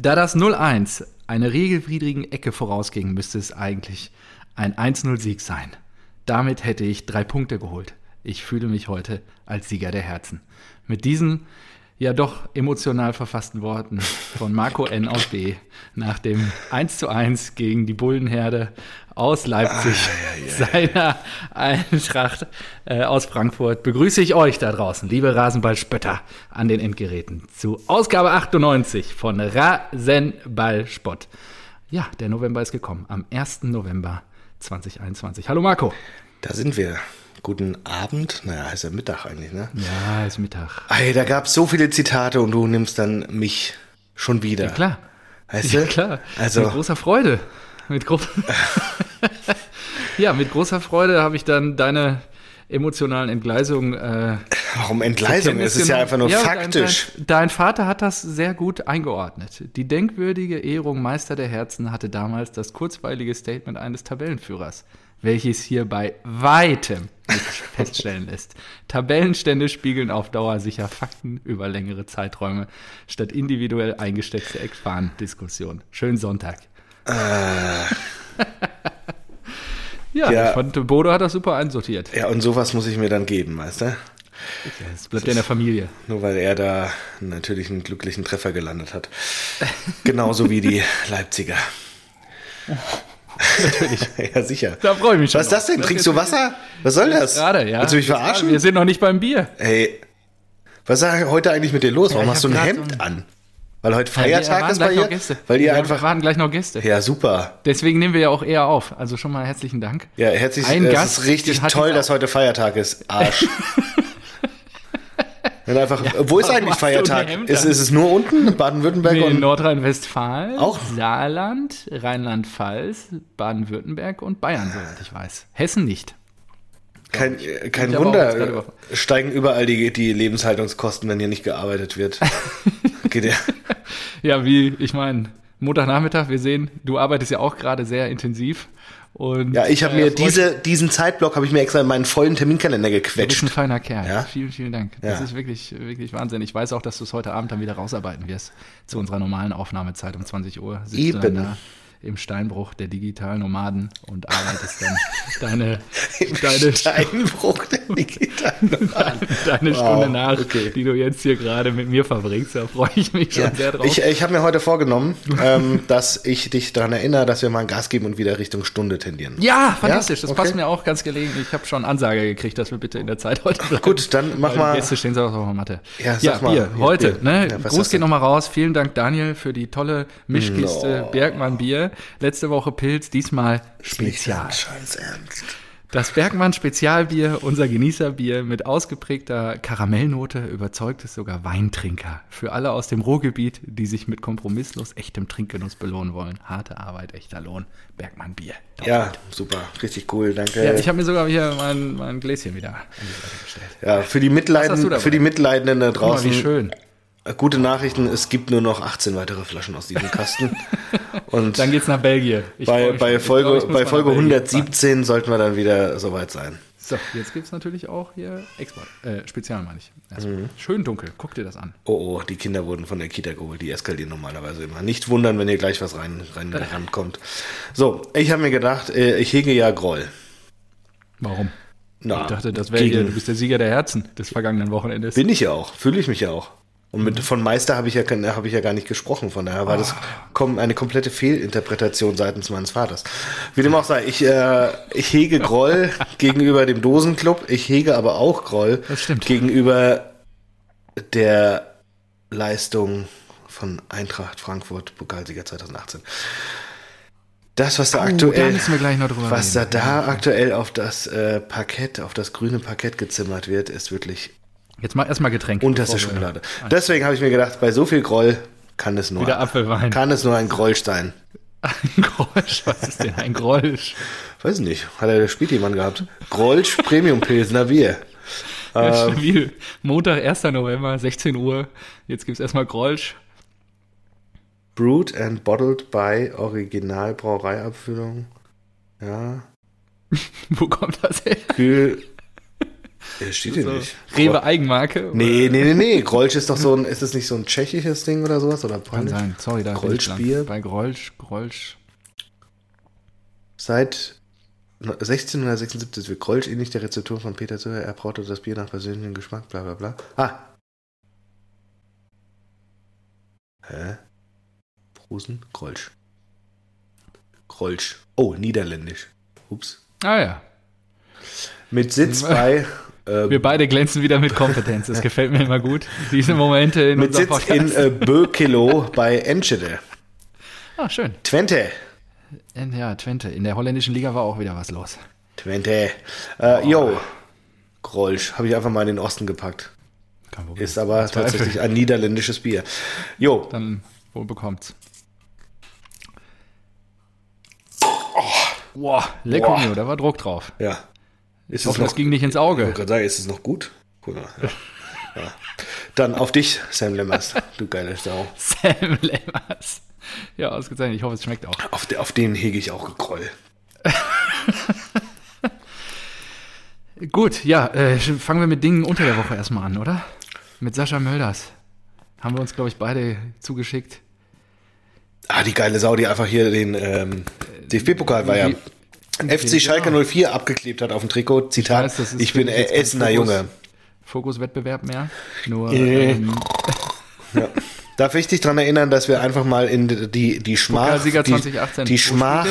Da das 0-1 einer regelwidrigen Ecke vorausging, müsste es eigentlich ein 1-0-Sieg sein. Damit hätte ich drei Punkte geholt. Ich fühle mich heute als Sieger der Herzen. Mit diesen ja doch emotional verfassten Worten von Marco N. aus B. nach dem 1 zu 1 gegen die Bullenherde aus Leipzig, ah, ja, ja. seiner Eintracht äh, aus Frankfurt, begrüße ich euch da draußen, liebe Rasenballspötter an den Endgeräten, zu Ausgabe 98 von Rasenballspott. Ja, der November ist gekommen, am 1. November 2021. Hallo Marco. Da sind wir. Guten Abend. Naja, heißt ja Mittag eigentlich, ne? Ja, ist Mittag. Ey, da gab es so viele Zitate und du nimmst dann mich schon wieder. Ja, klar. Weißt du? Ja, klar. Also, mit großer Freude. Mit ja, mit großer Freude habe ich dann deine emotionalen Entgleisungen. Äh, Warum Entgleisung? Es ist ja einfach nur ja, faktisch. Dein, dein, Vater hat das sehr gut eingeordnet. Die denkwürdige Ehrung Meister der Herzen hatte damals das kurzweilige Statement eines Tabellenführers welches hier bei weitem feststellen lässt. Tabellenstände spiegeln auf Dauer sicher Fakten über längere Zeiträume statt individuell eingesteckte Eckfahnen-Diskussionen. Schönen Sonntag. Äh. ja, ja, ich fand, Bodo hat das super einsortiert. Ja, und sowas muss ich mir dann geben, weißt du? Es bleibt ja in der Familie. Nur weil er da natürlich einen glücklichen Treffer gelandet hat. Genauso wie die Leipziger. Natürlich. ja, sicher. Da freue ich mich schon. Was ist das denn? Trinkst du Wasser? Was soll das? Gerade, ja. Willst du mich verarschen? Wir sind noch nicht beim Bier. Hey, was ist heute eigentlich mit dir los? Warum ja, hast du ein Hemd so an? Weil heute Feiertag ja, ist bei ihr? Weil ihr einfach. warten gleich noch Gäste. Ja, super. Deswegen nehmen wir ja auch eher auf. Also schon mal herzlichen Dank. Ja, herzlich. Ein es Gast, ist richtig toll, dass heute Feiertag ist. Arsch. Wenn einfach, ja, wo ist eigentlich Feiertag? Ist, ist, es nur unten? Baden-Württemberg nee, und Nordrhein-Westfalen, auch Saarland, Rheinland-Pfalz, Baden-Württemberg und Bayern, soweit ich weiß. Hessen nicht. Kein, kein Wunder, steigen überall die, die Lebenshaltungskosten, wenn hier nicht gearbeitet wird. Geht ja. Ja, wie, ich meine, Montagnachmittag, wir sehen, du arbeitest ja auch gerade sehr intensiv. Und, ja, ich habe äh, mir diese, diesen Zeitblock habe ich mir extra in meinen vollen Terminkalender gequetscht. Du bist ein feiner Kerl. Ja? Vielen, vielen Dank. Ja. Das ist wirklich, wirklich Wahnsinn. Ich weiß auch, dass du es heute Abend dann wieder rausarbeiten wirst zu unserer normalen Aufnahmezeit um 20 Uhr. Eben. Da im Steinbruch der digitalen Nomaden und arbeitest dann deine, Im deine Steinbruch der digitalen Nomaden. deine wow, Stunde nach, okay. die du jetzt hier gerade mit mir verbringst. Da freue ich mich schon ja, sehr drauf. Ich, ich habe mir heute vorgenommen, ähm, dass ich dich daran erinnere, dass wir mal Gas geben und wieder Richtung Stunde tendieren. Ja, fantastisch. Ja? Das okay. passt mir auch ganz gelegen. Ich habe schon Ansage gekriegt, dass wir bitte in der Zeit heute bleiben. Gut, dann mach mal. Gäste stehen sie auch auf der Matte. Ja, sag ja mal. Bier, heute. Bier. Ne? Gruß geht nochmal raus. Vielen Dank, Daniel, für die tolle Mischkiste no. Bergmann Bier. Letzte Woche Pilz, diesmal Spezial. Scheiß Ernst. Das Bergmann Spezialbier, unser Genießerbier mit ausgeprägter Karamellnote, überzeugt es sogar Weintrinker. Für alle aus dem Ruhrgebiet, die sich mit kompromisslos echtem Trinkgenuss belohnen wollen. Harte Arbeit, echter Lohn. Bergmann Bier. Doppelt. Ja, super. Richtig cool, danke. Ja, ich habe mir sogar hier mein, mein Gläschen wieder an die Seite gestellt. Ja, für die Mitleidenden, für die Mitleidenden da draußen. Guck mal, wie schön. Gute Nachrichten, es gibt nur noch 18 weitere Flaschen aus diesem Kasten. Und dann geht's nach Belgien. bei, bei Folge, glaub, bei Folge 117 sollten wir dann wieder soweit sein. So, jetzt gibt es natürlich auch hier Export. Äh, Spezial meine ich. Mhm. Schön dunkel, guck dir das an. Oh, oh, die Kinder wurden von der Kita geholt, die eskalieren normalerweise immer. Nicht wundern, wenn hier gleich was rein, rein rankommt. So, ich habe mir gedacht, äh, ich hege ja Groll. Warum? Na, ich dachte, das wäre du bist der Sieger der Herzen des vergangenen Wochenendes. Bin ich ja auch, fühle ich mich ja auch. Und mit, von Meister habe ich, ja, hab ich ja gar nicht gesprochen. Von daher war das eine komplette Fehlinterpretation seitens meines Vaters. Wie dem auch sei, ich, äh, ich hege Groll gegenüber dem Dosenclub. Ich hege aber auch Groll gegenüber der Leistung von Eintracht Frankfurt, Pokalsieger 2018. Das, was da oh, aktuell, da was da, da aktuell auf das äh, Parkett, auf das grüne Parkett gezimmert wird, ist wirklich Jetzt mal erstmal Getränk. Unterste Schublade. Deswegen habe ich mir gedacht, bei so viel Groll kann es nur, Wieder Apfelwein. Kann es nur ein Groll sein. Ein Grolsch? Was ist denn ein Grolsch? Weiß nicht. Hat er der Spielmann gehabt. Grolsch Premium Pilsner Bier. Ja, ähm. Montag, 1. November, 16 Uhr. Jetzt gibt es erstmal Grolsch. Brewed and bottled by Original Brauereiabfüllung. Ja. Wo kommt das her? Kühl, Ja, steht hier So, nicht. Rewe Eigenmarke? Nee, nee, nee, nee. Grolsch ist doch so ein, ist das nicht so ein tschechisches Ding oder sowas? Oder Kann polnisch? sein. Sorry, da bin ich Grolschbier? Bei Grolsch, Grolsch. Seit 1676 wird Grolsch ähnlich der Rezeptur von Peter Zucker. Er braute das Bier nach persönlichem Geschmack, bla bla bla. Ah. Hä? Prosen? Grolsch. Grolsch. Oh, niederländisch. Ups. Ah ja. Mit Sitz bei. Äh, Wir beide glänzen wieder mit Kompetenz. Das gefällt mir immer gut. Diese Momente in mit Sitz in Podcast. äh, Bökelo bei Enschede. Ah, schön. Twente. In, ja, Twente. In der holländischen Liga war auch wieder was los. Twente. Äh, yo. Grolsch. Habe ich einfach mal in den Osten gepackt. Kein Problem. Ist aber Zweifel. tatsächlich ein niederländisches Bier. Jo. Dann wohl bekommt's. Oh, wow, lecker, da war Druck drauf. Ja. Ist Ich hoffe, noch das ging nicht ins Ich Auge. wollte gerade sagen, ist es noch gut? Mal. Ja. Ja. Dann auf dich, Sam Lemmers, du geile Sau. Sam Lemmers. Ja, ausgezeichnet. Ich hoffe, es schmeckt auch. Auf, de, auf den hege ich auch Groll. Gut, ja, äh, fangen wir mit Dingen unter der Woche erstmal an, oder? Mit Sascha Mölders. Haben wir uns, glaube ich, beide zugeschickt. Ah, die geile Sau, die einfach hier den ähm, DFB-Pokal war ja. FC Schalke 04 abgeklebt hat auf dem Trikot. Zitat, weiß, das ist ich bin Essener Fokus. Junge. Fokuswettbewerb mehr. Nur, Äh. ähm, Darf ich dich daran erinnern, dass wir einfach mal in die, die Schmach, die, 2018. Wo die Schmach,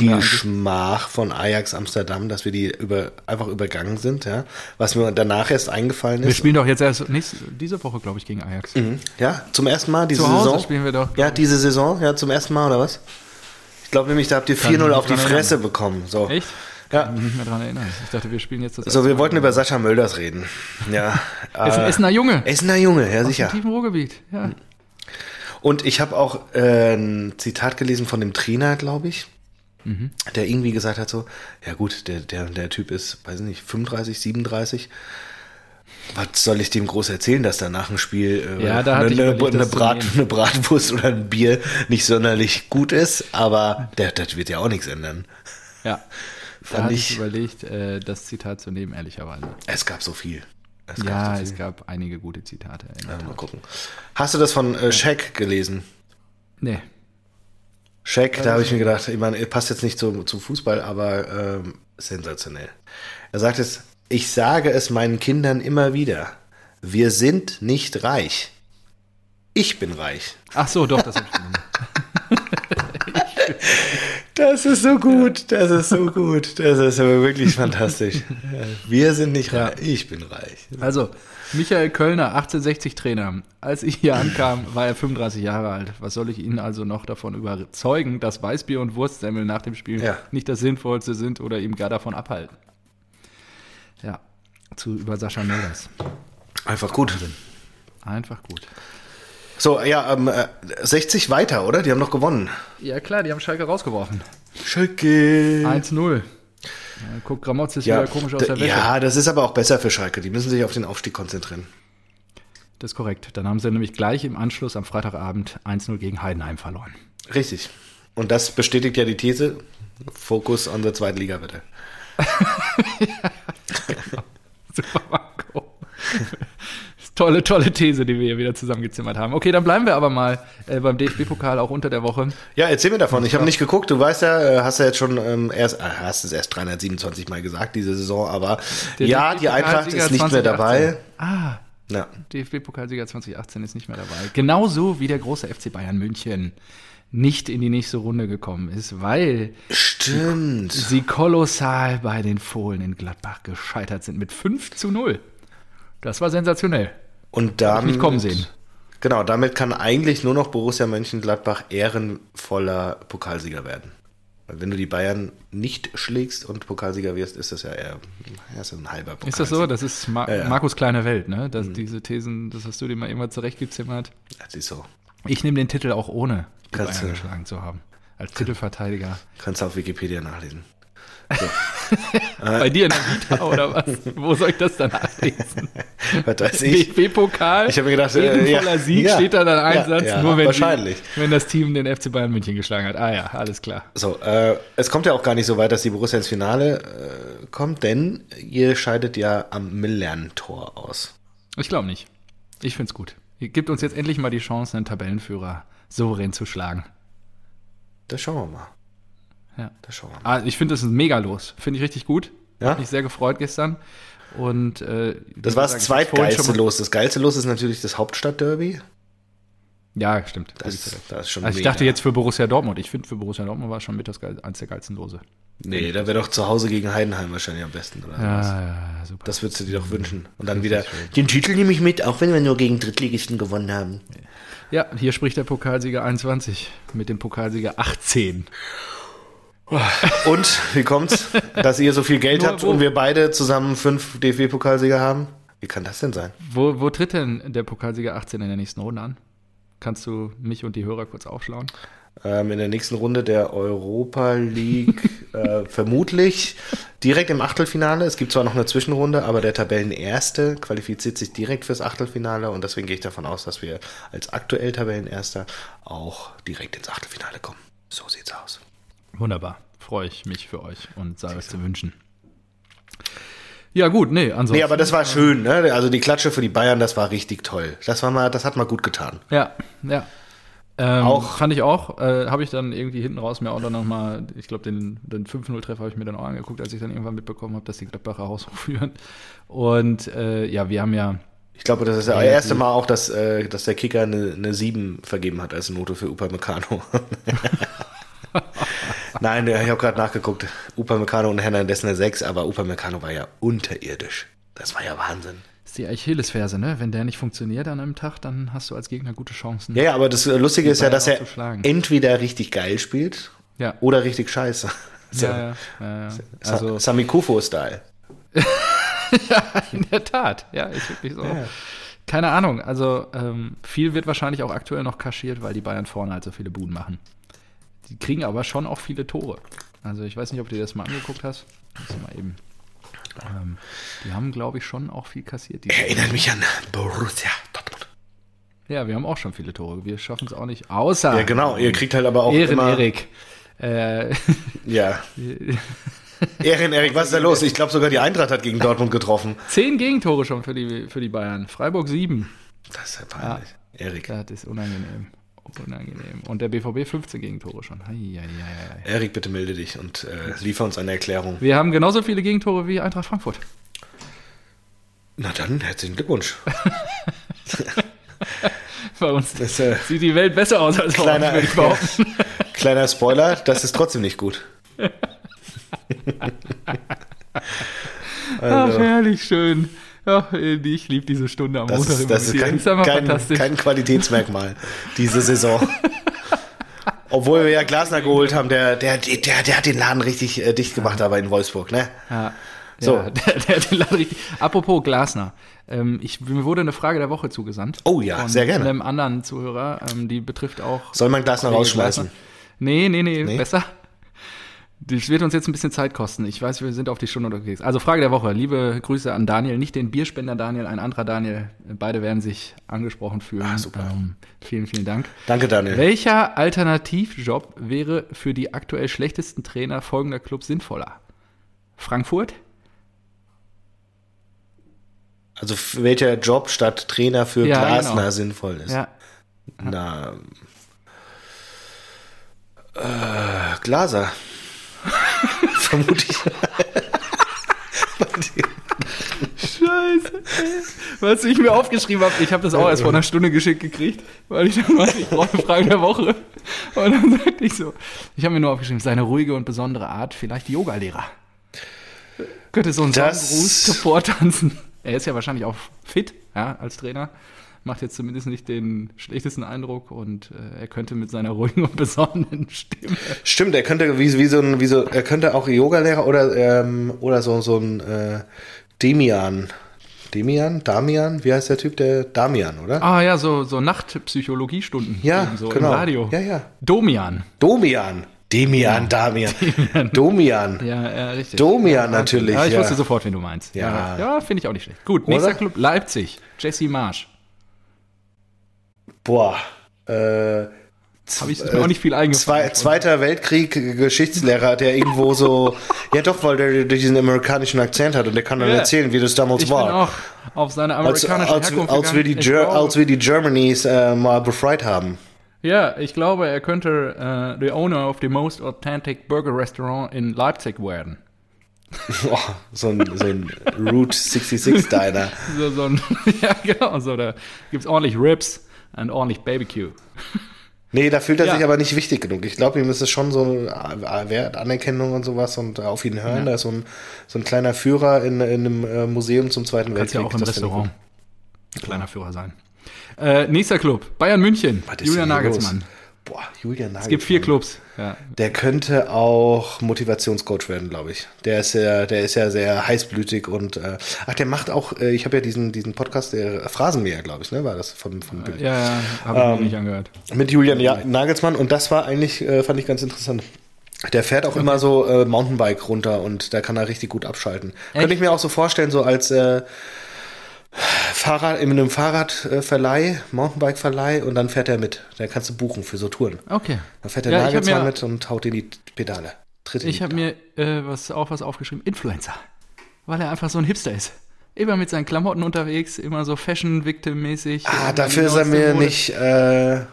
die? Schmach von Ajax Amsterdam, dass wir die über, einfach übergangen sind, ja, was mir danach erst eingefallen wir ist. spielen doch jetzt erst nächste, diese Woche, glaube ich, gegen Ajax. Mhm. Ja, zum ersten Mal diese Zu Hause Saison. spielen wir doch. Ja, diese Saison, ja, zum ersten Mal, oder was? Ich glaube nämlich, da habt ihr Kann ich 4-0 mich auf die Fresse bekommen. So. Echt? Ja. Kann mich nicht mehr dran erinnern. Ich dachte, wir spielen jetzt das So, wir Mal. wollten über Sascha Mölders reden. Ja. Er ist ein äh, Essener Junge. Essener Junge, ja Aus sicher. dem tiefen Ruhrgebiet. Ja. Und ich habe auch äh, ein Zitat gelesen von dem Trainer, glaube ich, Mhm. der irgendwie gesagt hat so, ja gut, der, der, der Typ ist, weiß nicht, 35, 37. Was soll ich dem groß erzählen, dass da nach dem Spiel äh, Ja, da eine, eine, überlegt, eine, zu Brat, eine Bratwurst oder ein Bier nicht sonderlich gut ist, aber der, das wird ja auch nichts ändern. ja. Da Fand hatte ich ich- überlegt, äh, das Zitat zu nehmen, ehrlicherweise. Es gab so viel. Es gab Ja, so es viel. gab einige gute Zitate. Ja, mal gucken. Hast du das von äh, Shaq gelesen? Nee. Shaq, da habe ich mir gedacht, ich meine, passt jetzt nicht zum, zum Fußball, aber ähm, sensationell. Er sagt es, ich sage es meinen Kindern immer wieder. Wir sind nicht reich. Ich bin reich. Ach so, doch, das hab ich. Das ist so gut, das ist so gut. Das ist aber wirklich fantastisch. Wir sind nicht reich. Ich bin reich. Also, Michael Kölner, 1860 Trainer. Als ich hier ankam, war er 35 Jahre alt. Was soll ich Ihnen also noch davon überzeugen, dass Weißbier und Wurstsemmel nach dem Spiel Ja. nicht das Sinnvollste sind oder ihm gar davon abhalten? Ja, zu über Sascha Mölders. Einfach gut. Einfach gut. So, ja, ähm, äh, 60 weiter, oder? Die haben noch gewonnen. Ja klar, die haben Schalke rausgeworfen. Schalke. 1-0. Ja, guckt Gramotz ist Ja, wieder komisch aus der Wäsche. ja, das ist aber auch besser für Schalke. Die müssen sich auf den Aufstieg konzentrieren. Das ist korrekt. Dann haben sie nämlich gleich im Anschluss am Freitagabend 1-0 gegen Heidenheim verloren. Richtig. Und das bestätigt ja die These, Fokus on the Zweitliga bitte. Super, Marco. tolle, tolle These, die wir hier wieder zusammengezimmert haben. Okay, dann bleiben wir aber mal äh, beim DFB-Pokal auch unter der Woche. Ja, erzähl mir davon. Ich habe nicht geguckt. Du weißt ja, äh, hast ja jetzt schon ähm, erst, äh, hast es erst 327 Mal gesagt diese Saison, aber Der ja, die Eintracht ist nicht mehr 2018. dabei. Ah, Ja. DFB-Pokalsieger 2018 ist nicht mehr dabei. Genauso wie der große FC Bayern München nicht in die nächste Runde gekommen ist, weil Stimmt. sie kolossal bei den Fohlen in Gladbach gescheitert sind mit 5 zu 0. Das war sensationell. Und damit, nicht kommen sehen. Genau, damit kann eigentlich nur noch Borussia Mönchengladbach ehrenvoller Pokalsieger werden. Weil wenn du die Bayern nicht schlägst und Pokalsieger wirst, ist das ja eher ja, so ein halber Pokal. Ist das so? Das ist Ma Ja, ja. Markus kleine Welt, ne? Das, Diese Thesen, das hast du dir mal irgendwann zurechtgezimmert. Das ist so. Ich nehme den Titel auch ohne Kannst geschlagen zu haben. Als Titelverteidiger. Kannst du auf Wikipedia nachlesen. Bei dir in der Vita oder was? Wo soll ich das dann nachlesen? Was weiß ich. DFB-Pokal. Ich habe mir gedacht, äh, ja, Sieg ja, steht da dann ein ja, Satz, ja, nur wenn, wahrscheinlich. Die, wenn das Team den FC Bayern München geschlagen hat. Ah ja, alles klar. So, äh, es kommt ja auch gar nicht so weit, dass die Borussia ins Finale äh, kommt, denn ihr scheidet ja am Millern-Tor aus. Ich glaube nicht. Ich finde es gut. Gibt uns jetzt endlich mal die Chance, einen Tabellenführer souverän zu schlagen. Das schauen wir mal. Ja. Das schauen wir mal. Ah, ich finde, das ist mega los. Finde ich richtig gut. Ja? Hab mich sehr gefreut gestern. Und äh, Das war das zweitgeilste Los. Das geilste Los ist natürlich das Hauptstadtderby. Ja, stimmt. Das, das ist schon also ich dachte jetzt für Borussia Dortmund. Ich finde, für Borussia Dortmund war schon mit das geil, eins der geilsten Lose. Nee, da wäre doch zu Hause gegen Heidenheim wahrscheinlich am besten, oder was? Ja, ja, super. Das würdest du dir doch wünschen. Und dann wieder, den Titel nehme ich mit, auch wenn wir nur gegen Drittligisten gewonnen haben. Ja, hier spricht der Pokalsieger 21 mit dem Pokalsieger 18. Und wie kommt's, dass ihr so viel Geld habt und wir beide zusammen fünf DFB-Pokalsieger haben? Wie kann das denn sein? Wo, wo tritt denn der Pokalsieger 18 in der nächsten Runde an? Kannst du mich und die Hörer kurz aufschlauen? Ähm, in der nächsten Runde der Europa League äh, vermutlich direkt im Achtelfinale. Es gibt zwar noch eine Zwischenrunde, aber der Tabellenerste qualifiziert sich direkt fürs Achtelfinale und deswegen gehe ich davon aus, dass wir als aktuell Tabellenerster auch direkt ins Achtelfinale kommen. So sieht's aus. Wunderbar. Freue ich mich für euch und sei euch zu wünschen. Ja, gut, nee, ansonsten. Nee, aber das war schön, ne? Also die Klatsche für die Bayern, das war richtig toll. Das war mal, das hat mal gut getan. Ja, ja. Ähm, Auch- Fand ich auch. Äh, habe ich dann irgendwie hinten raus mir auch dann nochmal, ich glaube, den, den 5-0-Treffer habe ich mir dann auch angeguckt, als ich dann irgendwann mitbekommen habe, dass die Gladbacher Haushoch führen. Und äh, ja, wir haben ja, Ich glaube, das ist das erste Mal auch, dass, äh, dass der Kicker eine, eine 7 vergeben hat als Note für Upamecano. Nein, ich habe gerade nachgeguckt. Upamecano und Hernandez eine 6, aber Upamecano war ja unterirdisch. Das war ja Wahnsinn. Ist die Achillesferse, ne? Wenn der nicht funktioniert an einem Tag, dann hast du als Gegner gute Chancen. Ja, ja, aber das Lustige ist ja, dass er entweder richtig geil spielt ja. oder richtig scheiße. So. Ja, ja, ja, ja. Also, Sami Kufo-Style. in der Tat, ja, ist wirklich so. Keine Ahnung, also ähm, viel wird wahrscheinlich auch aktuell noch kaschiert, weil die Bayern vorne halt so viele Buden machen. Die kriegen aber schon auch viele Tore. Also ich weiß nicht, ob du dir das mal angeguckt hast. Muss mal eben. Ähm, die haben, glaube ich, schon auch viel kassiert. Erinnert mich an Borussia Dortmund. ja, wir haben auch schon viele Tore. Wir schaffen es auch nicht. Außer Ja, genau. Ihr kriegt halt aber auch Ehren immer... Erik. Äh, Ja. Ehren, Erik, was ist da los? Ich glaube sogar die Eintracht hat gegen Dortmund getroffen. zehn Gegentore schon für die, für die Bayern. Freiburg sieben. Das ist ja peinlich. Erik. Das ist unangenehm. Unangenehm. Und der BVB 15 Gegentore schon. Erik, bitte melde dich und äh, liefer uns eine Erklärung. Wir haben genauso viele Gegentore wie Eintracht Frankfurt. Na dann, herzlichen Glückwunsch. Bei uns Das, äh, sieht die Welt besser aus als bei uns, kleiner, würde ich behaupten. kleiner Spoiler, das ist trotzdem nicht gut. Ach, Also, herrlich schön. Ja, ich liebe diese Stunde am das Montag ist, das ist kein, ist kein, kein Qualitätsmerkmal, diese Saison. Obwohl wir ja Glasner geholt haben, der, der, der, der hat den Laden richtig äh, dicht gemacht, aber in Wolfsburg, ne? ja. So. Ja, der, der, hat den Laden richtig. Apropos Glasner. Ähm, ich, mir wurde eine Frage der Woche zugesandt. Oh ja, von sehr gerne. einem anderen Zuhörer. Ähm, die betrifft auch Soll man Glasner rausschmeißen? Glasner. Nee, nee, nee, Nee? besser. Das wird uns jetzt ein bisschen Zeit kosten. Ich weiß, wir sind auf die Stunde unterwegs. Also Frage der Woche. Liebe Grüße an Daniel, nicht den Bierspender Daniel, ein anderer Daniel. Beide werden sich angesprochen fühlen. Ah, super. Ähm, vielen, vielen Dank. Danke, Daniel. Welcher Alternativjob wäre für die aktuell schlechtesten Trainer folgender Club sinnvoller? Frankfurt? Also welcher Job statt Trainer für Ja, Glasner genau. sinnvoll ist? Ja. Na. Äh, Glaser. Vermute ich. Scheiße. ey. Was ich mir aufgeschrieben habe, ich habe das auch erst vor einer Stunde geschickt gekriegt, weil ich dann meinte, ich brauche eine Frage der Woche. Und dann sagte ich so, ich habe mir nur aufgeschrieben, seine ruhige und besondere Art, vielleicht Yogalehrer. Könnte so ein Sonnengruß vortanzen. Er ist ja wahrscheinlich auch fit, ja, als Trainer. Macht jetzt zumindest nicht den schlechtesten Eindruck und äh, er könnte mit seiner ruhigen und besonnenen Stimme. Stimmt, er könnte wie, wie so ein, wie so, er könnte auch Yogalehrer oder ähm, oder so so ein äh, Demian. Demian? Damian? Wie heißt der Typ? Der Damian, oder? Ah ja, so, so Nachtpsychologiestunden. Ja, so genau. im Radio. Ja, ja. Domian. Domian. Demian, Damian. Domian. Ja, ja, richtig. Domian natürlich. Ja, ich ja. wusste sofort, wen du meinst. Ja. Ja, ja finde ich auch nicht schlecht. Gut, nächster? Club Leipzig. Jesse Marsch. Boah. Äh, Habe ich mir auch nicht viel eingefallen. Zwei, Zweiter Weltkrieg, äh, Geschichtslehrer, der irgendwo so, ja doch, weil der diesen amerikanischen Akzent hat und der kann dann Ja. erzählen, wie das damals ich bin war. auch auf seine Als, amerikanische als, Herkunft als, wir die glaube- als wir die Germanys äh, mal befreit haben. Ja, ich glaube, er könnte äh, the owner of the most authentic burger restaurant in Leipzig werden. Boah, so ein, so ein Route 66 Diner. So, so ein, ja, genau, so, da gibt es ordentlich Ribs und ordentlich Barbecue. Nee, da fühlt er Ja. sich aber nicht wichtig genug. Ich glaube, ihm ist es schon so äh, wert, Anerkennung und sowas und auf ihn hören. Da ist so ein, so ein kleiner Führer in, in einem äh, Museum zum Zweiten Kannst Weltkrieg. ja auch im Restaurant ein kleiner Führer sein. Äh, nächster Club, Bayern München, Julian Nagelsmann. los? Boah, Julian Nagelsmann. Es gibt vier Clubs. Ja. Der könnte auch Motivationscoach werden, glaube ich. Der ist ja, der ist ja sehr heißblütig und äh, ach, der macht auch, äh, ich habe ja diesen, diesen Podcast, der Phrasenmäher, glaube ich, ne? War das von, von Bild. Ja, ja, habe ich Ähm, mir nicht angehört. Mit Julian ja Nagelsmann und das war eigentlich, äh, fand ich ganz interessant. Der fährt auch immer so äh, Mountainbike runter und da kann er richtig gut abschalten. Könnte ich mir auch so vorstellen, so als äh, Fahrrad, in einem Fahrradverleih, Mountainbike-Verleih und dann fährt er mit. Da kannst du buchen für so Touren. Okay. Dann fährt der Ja, Nagelsmann mit und haut in die Pedale. Tritt Ich habe mir äh, was, auch was aufgeschrieben, Influencer. Weil er einfach so ein Hipster ist. Immer mit seinen Klamotten unterwegs, immer so Fashion-Victim-mäßig. Ah, dafür ist er mir Mode. nicht äh, Ein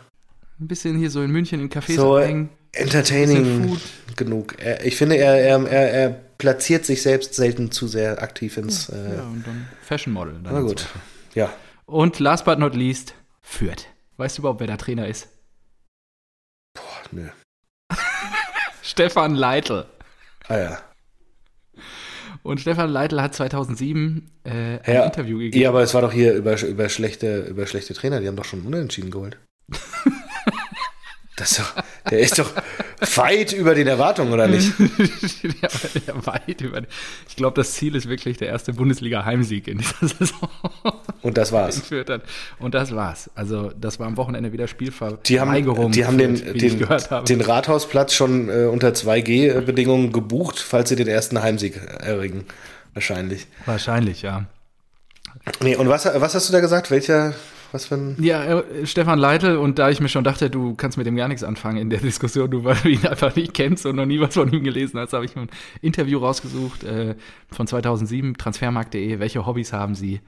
bisschen hier so in München in Cafés so abhängen. Entertaining genug. Er, ich finde, er, er, er, er platziert sich selbst selten zu sehr aktiv ins. Äh, Ja, und dann Fashion Model. Dann Na und gut. so. ja. Und last but not least, Fürth. Weißt du überhaupt, wer der Trainer ist? Boah, nö. Stefan Leitl. Ah ja. Und Stefan Leitl hat 2007 äh, ein Ja, Interview gegeben. ja, aber es war doch hier über, über, schlechte, über schlechte Trainer, die haben doch schon unentschieden geholt. Das ist doch, der ist doch weit über den Erwartungen, oder nicht? ja, ja, weit über. Ich glaube, das Ziel ist wirklich der erste Bundesliga-Heimsieg in dieser Saison. Und das war's. Und das war's. Also, das war am Wochenende wieder Spielverweigerung. Die haben, die haben den, den, den Rathausplatz schon äh, unter 2G-Bedingungen gebucht, falls sie den ersten Heimsieg erringen. Wahrscheinlich. Wahrscheinlich, ja. Nee, und was, was hast du da gesagt? Welcher, was für ein. Ja, äh, Stefan Leitl, und da ich mir schon dachte, du kannst mit dem gar nichts anfangen in der Diskussion, du weil du ihn einfach nicht kennst und noch nie was von ihm gelesen hast, habe ich mir ein Interview rausgesucht äh, von 2007, transfermarkt.de. Welche Hobbys haben Sie?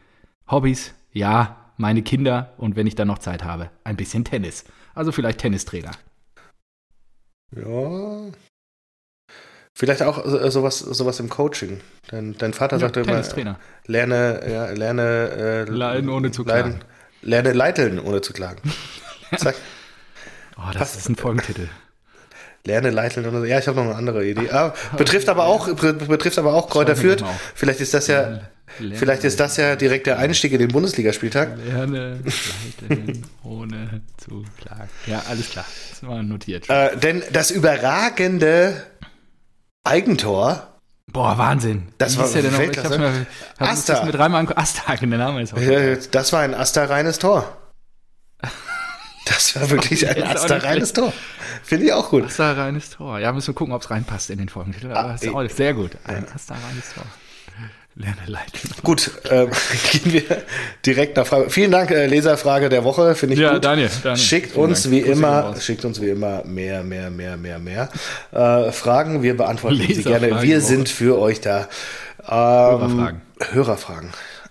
Hobbys? Ja, meine Kinder und wenn ich dann noch Zeit habe, ein bisschen Tennis. Also vielleicht Tennistrainer. Ja. Vielleicht auch so- sowas, sowas im Coaching. Dein, dein Vater sagte immer, Tennistrainer. lerne, ja, lerne, äh, Leiden ohne zu leiden- klagen. Lerne leiteln ohne zu klagen. Zack. Oh, das Passt. ist ein Folgentitel. Lerne leiteln ohne Ja, ich habe noch eine andere Idee. Ah, betrifft aber auch, betrifft aber auch Kräuter Fürth. Vielleicht ist das ja, Lerne- vielleicht ist das ja direkt der Einstieg in den Bundesligaspieltag. Lerne leiten, ohne zu klagen. Ja, alles klar. Das war notiert. Äh, denn das überragende Eigentor, Boah, Wahnsinn. Das Wie war der denn noch? Ich hab's mir, hab Asta. das mit dreimal. Asta, der Name ist auch. das war ein astreines Tor. Das war wirklich ein astreines Tor. Finde ich auch gut. Asta reines Tor. Ja, müssen wir gucken, ob es reinpasst in den Folgentitel. Aber Ah, ist auch sehr gut. Ein Asta reines Tor. Lerne leiten. Gut, ähm, gehen wir direkt nach Frage. Vielen Dank, äh, Leserfrage der Woche, finde ich Ja, gut. Daniel, Daniel. Schickt Vielen uns Dank. wie Grüße immer, schickt uns wie immer mehr, mehr, mehr, mehr, mehr äh, Fragen. Wir beantworten sie gerne. Wir sind für euch da. Ähm, Hörerfragen. Hörerfragen.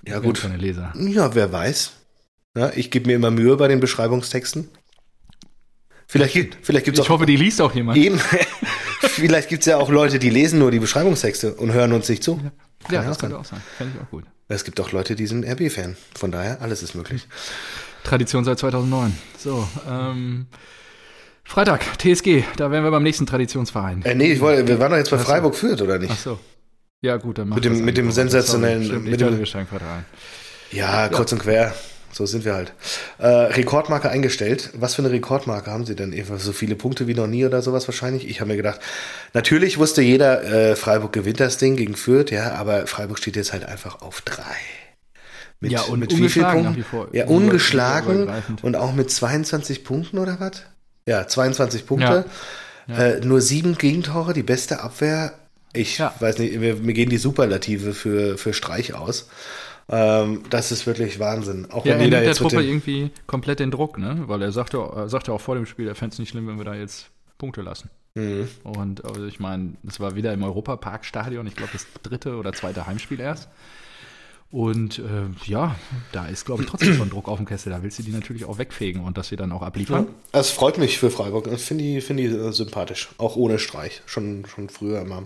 Ja gut. Für eine Leser. Ja, wer weiß. Ja, ich gebe mir immer Mühe bei den Beschreibungstexten. Vielleicht, gibt- vielleicht gibt es Ich auch hoffe, die liest auch jemand. eben, vielleicht gibt es ja auch Leute, die lesen nur die Beschreibungstexte und hören uns nicht zu. Ja, Kann das auch könnte auch sein. Fände ich auch gut. Es gibt auch Leute, die sind RB-Fan. Von daher, alles ist möglich. Tradition seit 2009. So, ähm, Freitag, TSG. Da wären wir beim nächsten Traditionsverein. Äh, nee, ich wollte, wir waren doch jetzt bei Freiburg führt, oder nicht? Ach so. Ja, gut, dann machen Mit dem- wir's mit dem sensationellen- Sorry, Stimmt, mit dem- ein. Ja, kurz und quer. So sind wir halt. Äh, Rekordmarke eingestellt. Was für eine Rekordmarke haben Sie denn? Eva? So viele Punkte wie noch nie oder sowas wahrscheinlich? Ich habe mir gedacht, natürlich wusste jeder, äh, Freiburg gewinnt das Ding gegen Fürth, ja, aber Freiburg steht jetzt halt einfach auf drei. Mit, Ja, und mit wie viel ungeschlagen Punkten? Ja, ungeschlagen und auch mit 22 Punkten oder was? Ja, 22 Punkte. Äh, nur sieben Gegentore, die beste Abwehr. Ich Ja. weiß nicht, mir, mir gehen die Superlative für, für Streich aus. Ähm, das ist wirklich Wahnsinn. Auch Ja, wenn er jeder nimmt der jetzt Truppe irgendwie komplett den Druck, ne? Weil er sagte, er sagte auch vor dem Spiel, er fände es nicht schlimm, wenn wir da jetzt Punkte lassen. Mhm. Und also ich meine, es war wieder im Europaparkstadion, ich glaube das dritte oder zweite Heimspiel erst. Und äh, ja, da ist, glaube ich, trotzdem schon Druck auf dem Kessel. Da willst du die natürlich auch wegfegen und dass sie dann auch abliefern. Das freut mich für Freiburg. Das finde ich, finde ich äh, sympathisch. Auch ohne Streich. Schon, schon früher immer.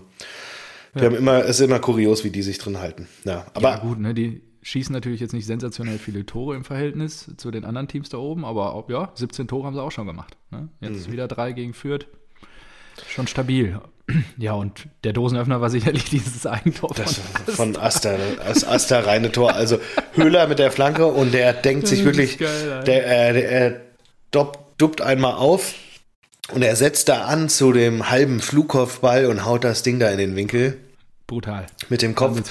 Die haben immer, es ist immer kurios, wie die sich drin halten. Ja, aber ja, gut, ne? Die schießen natürlich jetzt nicht sensationell viele Tore im Verhältnis zu den anderen Teams da oben, aber auch, ja, 17 Tore haben sie auch schon gemacht. Ne? Jetzt Mhm. wieder drei gegen Fürth. Schon stabil. Ja, und der Dosenöffner war sicherlich dieses Eigentor Das von von Asta, das Asta reine Tor. Also Höhler mit der Flanke und der denkt sich wirklich, geil, der, äh, der, er dopp, duppt einmal auf und er setzt da an zu dem halben Flugkopfball und haut das Ding da in den Winkel brutal. mit dem Kopf.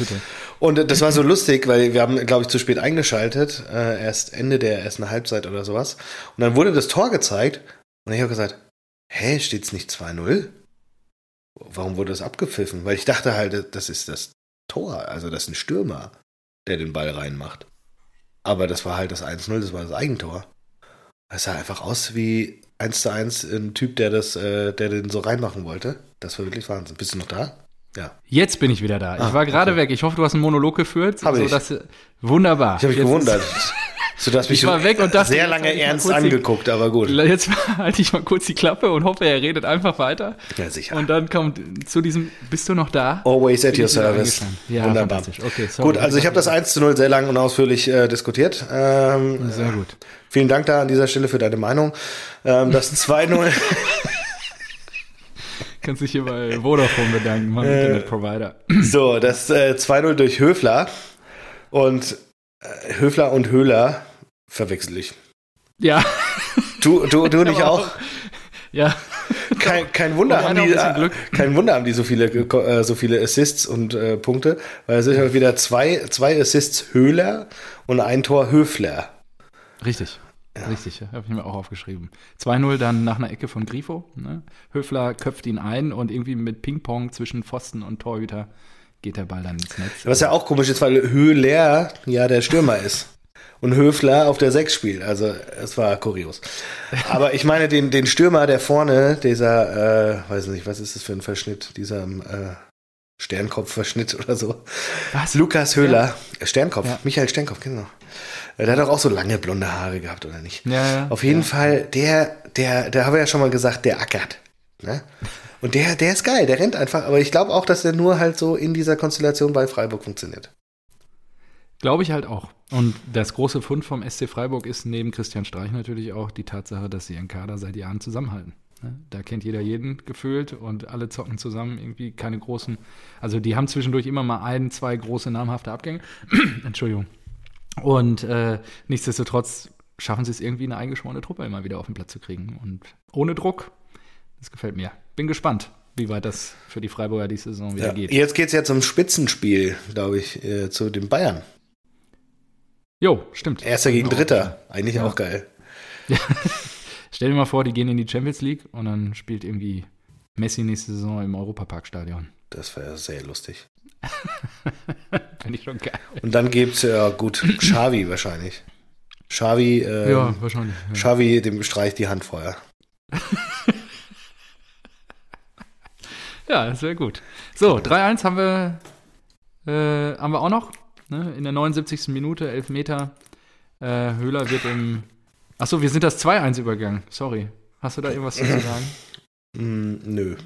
Und das war so lustig, weil wir haben, glaube ich, zu spät eingeschaltet, äh, erst Ende der ersten Halbzeit oder sowas. Und dann wurde das Tor gezeigt und ich habe gesagt, hä, steht's nicht 2-0? Warum wurde das abgepfiffen? Weil ich dachte halt, das ist das Tor, also das ist ein Stürmer, der den Ball reinmacht. Aber das war halt das 1-0, das war das Eigentor. Es sah einfach aus wie 1 zu 1 ein Typ, der das, äh, der den so reinmachen wollte. Das war wirklich Wahnsinn. Bist du noch da? Ja. Jetzt bin ich wieder da. Ich Ah, war gerade okay. weg. Ich hoffe, du hast einen Monolog geführt. Hab ich. sodass- wunderbar. Ich habe mich Jetzt gewundert. ist- So dass mich Ich war weg und dachte, sehr lange ich ernst die- angeguckt, aber gut. Jetzt halte ich mal kurz die Klappe und hoffe, er redet einfach weiter. Ja, sicher. Und dann kommt zu diesem, bist du noch da? Always at your ich service. Ja, Wunderbar. Okay, sorry. Gut, also ich habe das 1 zu 0 sehr lang und ausführlich äh, diskutiert. Ähm, Sehr gut. vielen Dank da an dieser Stelle für deine Meinung. Ähm, das 2-0, Kannst dich hier bei Vodafone bedanken, mein Äh. Internetprovider. so, das äh, 2-0 durch Höfler und äh, Höfler und Höhler verwechsel ich. Ja, Du, du, du nicht Aber auch? ja. Kein, kein Wunder Und haben die, äh, kein Wunder haben die so viele, äh, so viele Assists und äh, Punkte, weil es sind ja wieder zwei, zwei Assists Höhler und ein Tor Höfler. Richtig. Richtig, habe ich mir auch aufgeschrieben. 2-0 dann nach einer Ecke von Grifo. Ne? Höfler köpft ihn ein und irgendwie mit Ping-Pong zwischen Pfosten und Torhüter geht der Ball dann ins Netz. Was ja auch komisch ist, weil Höhler ja der Stürmer ist. Und Höfler auf der 6 spielt. Also es war kurios. Aber ich meine, den, den Stürmer, der vorne, dieser, äh, weiß nicht, was ist das für ein Verschnitt, dieser äh, Sternkopf-Verschnitt oder so. Was? Lukas Höhler, Sternkopf, Ja. Michael Sternkopf, genau. Der hat doch auch so lange blonde Haare gehabt, oder nicht? Ja, ja. Auf jeden ja. Fall, der, der, der habe ja schon mal gesagt, der ackert. Ne? Und der, der ist geil, der rennt einfach. Aber ich glaube auch, dass der nur halt so in dieser Konstellation bei Freiburg funktioniert. Glaube ich halt auch. Und das große Fund vom SC Freiburg ist neben Christian Streich natürlich auch die Tatsache, dass sie ihren Kader seit Jahren zusammenhalten. Ne? Da kennt jeder jeden gefühlt und alle zocken zusammen irgendwie keine großen. Also die haben zwischendurch immer mal ein, zwei große namhafte Abgänge. Entschuldigung. Und äh, nichtsdestotrotz schaffen sie es irgendwie, eine eingeschworene Truppe immer wieder auf den Platz zu kriegen. Und ohne Druck. Das gefällt mir. Bin gespannt, wie weit das für die Freiburger die Saison wieder Ja. geht. Jetzt geht es ja zum Spitzenspiel, glaube ich, äh, zu den Bayern. Jo, stimmt. Erster gegen Genau. Dritter. Eigentlich Ja. auch geil. Stell dir mal vor, die gehen in die Champions League und dann spielt irgendwie Messi nächste Saison im Europaparkstadion. Das wäre sehr lustig. Finde ich schon geil. Und dann gibt es ja gut, Xavi wahrscheinlich. Xavi, ähm, ja, wahrscheinlich. Ja. Xavi, dem streicht die Hand vorher. ja, das wäre gut. So, 3-1 haben wir, äh, haben wir auch noch. Ne? In der 79. Minute, 11 Meter. Äh, Höhler wird im. Achso, wir sind das 2-1 übergangen. Sorry. Hast du da irgendwas zu sagen? Mm, nö.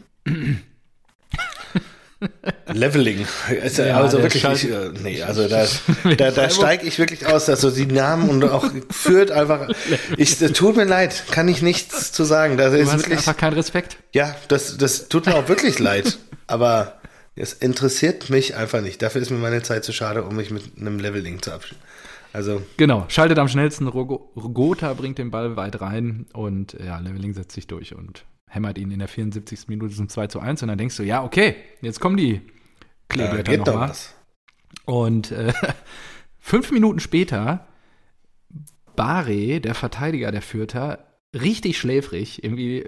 Leveling. Also, Ja, also wirklich, ich, äh, nee, also da, da, da steige ich wirklich aus, dass so die Namen und auch führt einfach. Ich, tut mir leid, kann ich nichts zu sagen. Das Du ist wirklich, einfach keinen Respekt. ja, das, das tut mir auch wirklich leid. Aber es interessiert mich einfach nicht. Dafür ist mir meine Zeit zu schade, um mich mit einem Leveling zu abschieden. Also, Genau, schaltet am schnellsten. Rogo- Rogota bringt den Ball weit rein und ja, Leveling setzt sich durch und hämmert ihn in der 74. Minute zum 2 zu 1. Und dann denkst du, ja, okay, jetzt kommen die Kleeblätter geht noch doch mal. was. Und äh, fünf Minuten später, Bare, der Verteidiger der Fürther, richtig schläfrig, irgendwie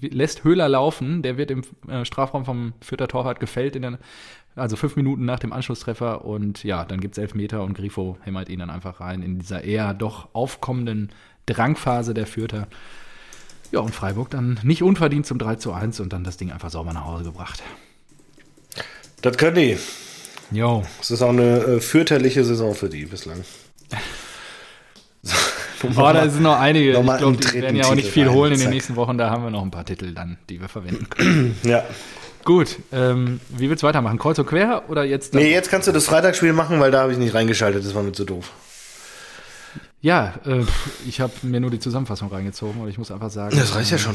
lässt Höhler laufen. Der wird im äh, Strafraum vom Fürther Torwart gefällt, in der, also fünf Minuten nach dem Anschlusstreffer. Und ja, dann gibt es elf Meter und Grifo hämmert ihn dann einfach rein in dieser eher doch aufkommenden Drangphase der Fürther. Ja, und Freiburg dann nicht unverdient zum 3 zu 1 und dann das Ding einfach sauber nach Hause gebracht. Das können die. Jo. Es ist auch eine äh, fürchterliche Saison für die bislang. So, oh, da sind noch einige. noch ich glaube, die werden ja auch nicht viel rein, holen in den zack. nächsten Wochen. Da haben wir noch ein paar Titel dann, die wir verwenden können. Ja. Gut, ähm, wie willst du weitermachen? Kreuz und quer oder jetzt? Nee, jetzt kannst du das Freitagsspiel machen, weil da habe ich nicht reingeschaltet. Das war mir zu doof. Ja, äh, ich habe mir nur die Zusammenfassung reingezogen und ich muss einfach sagen, Das reicht ja schon.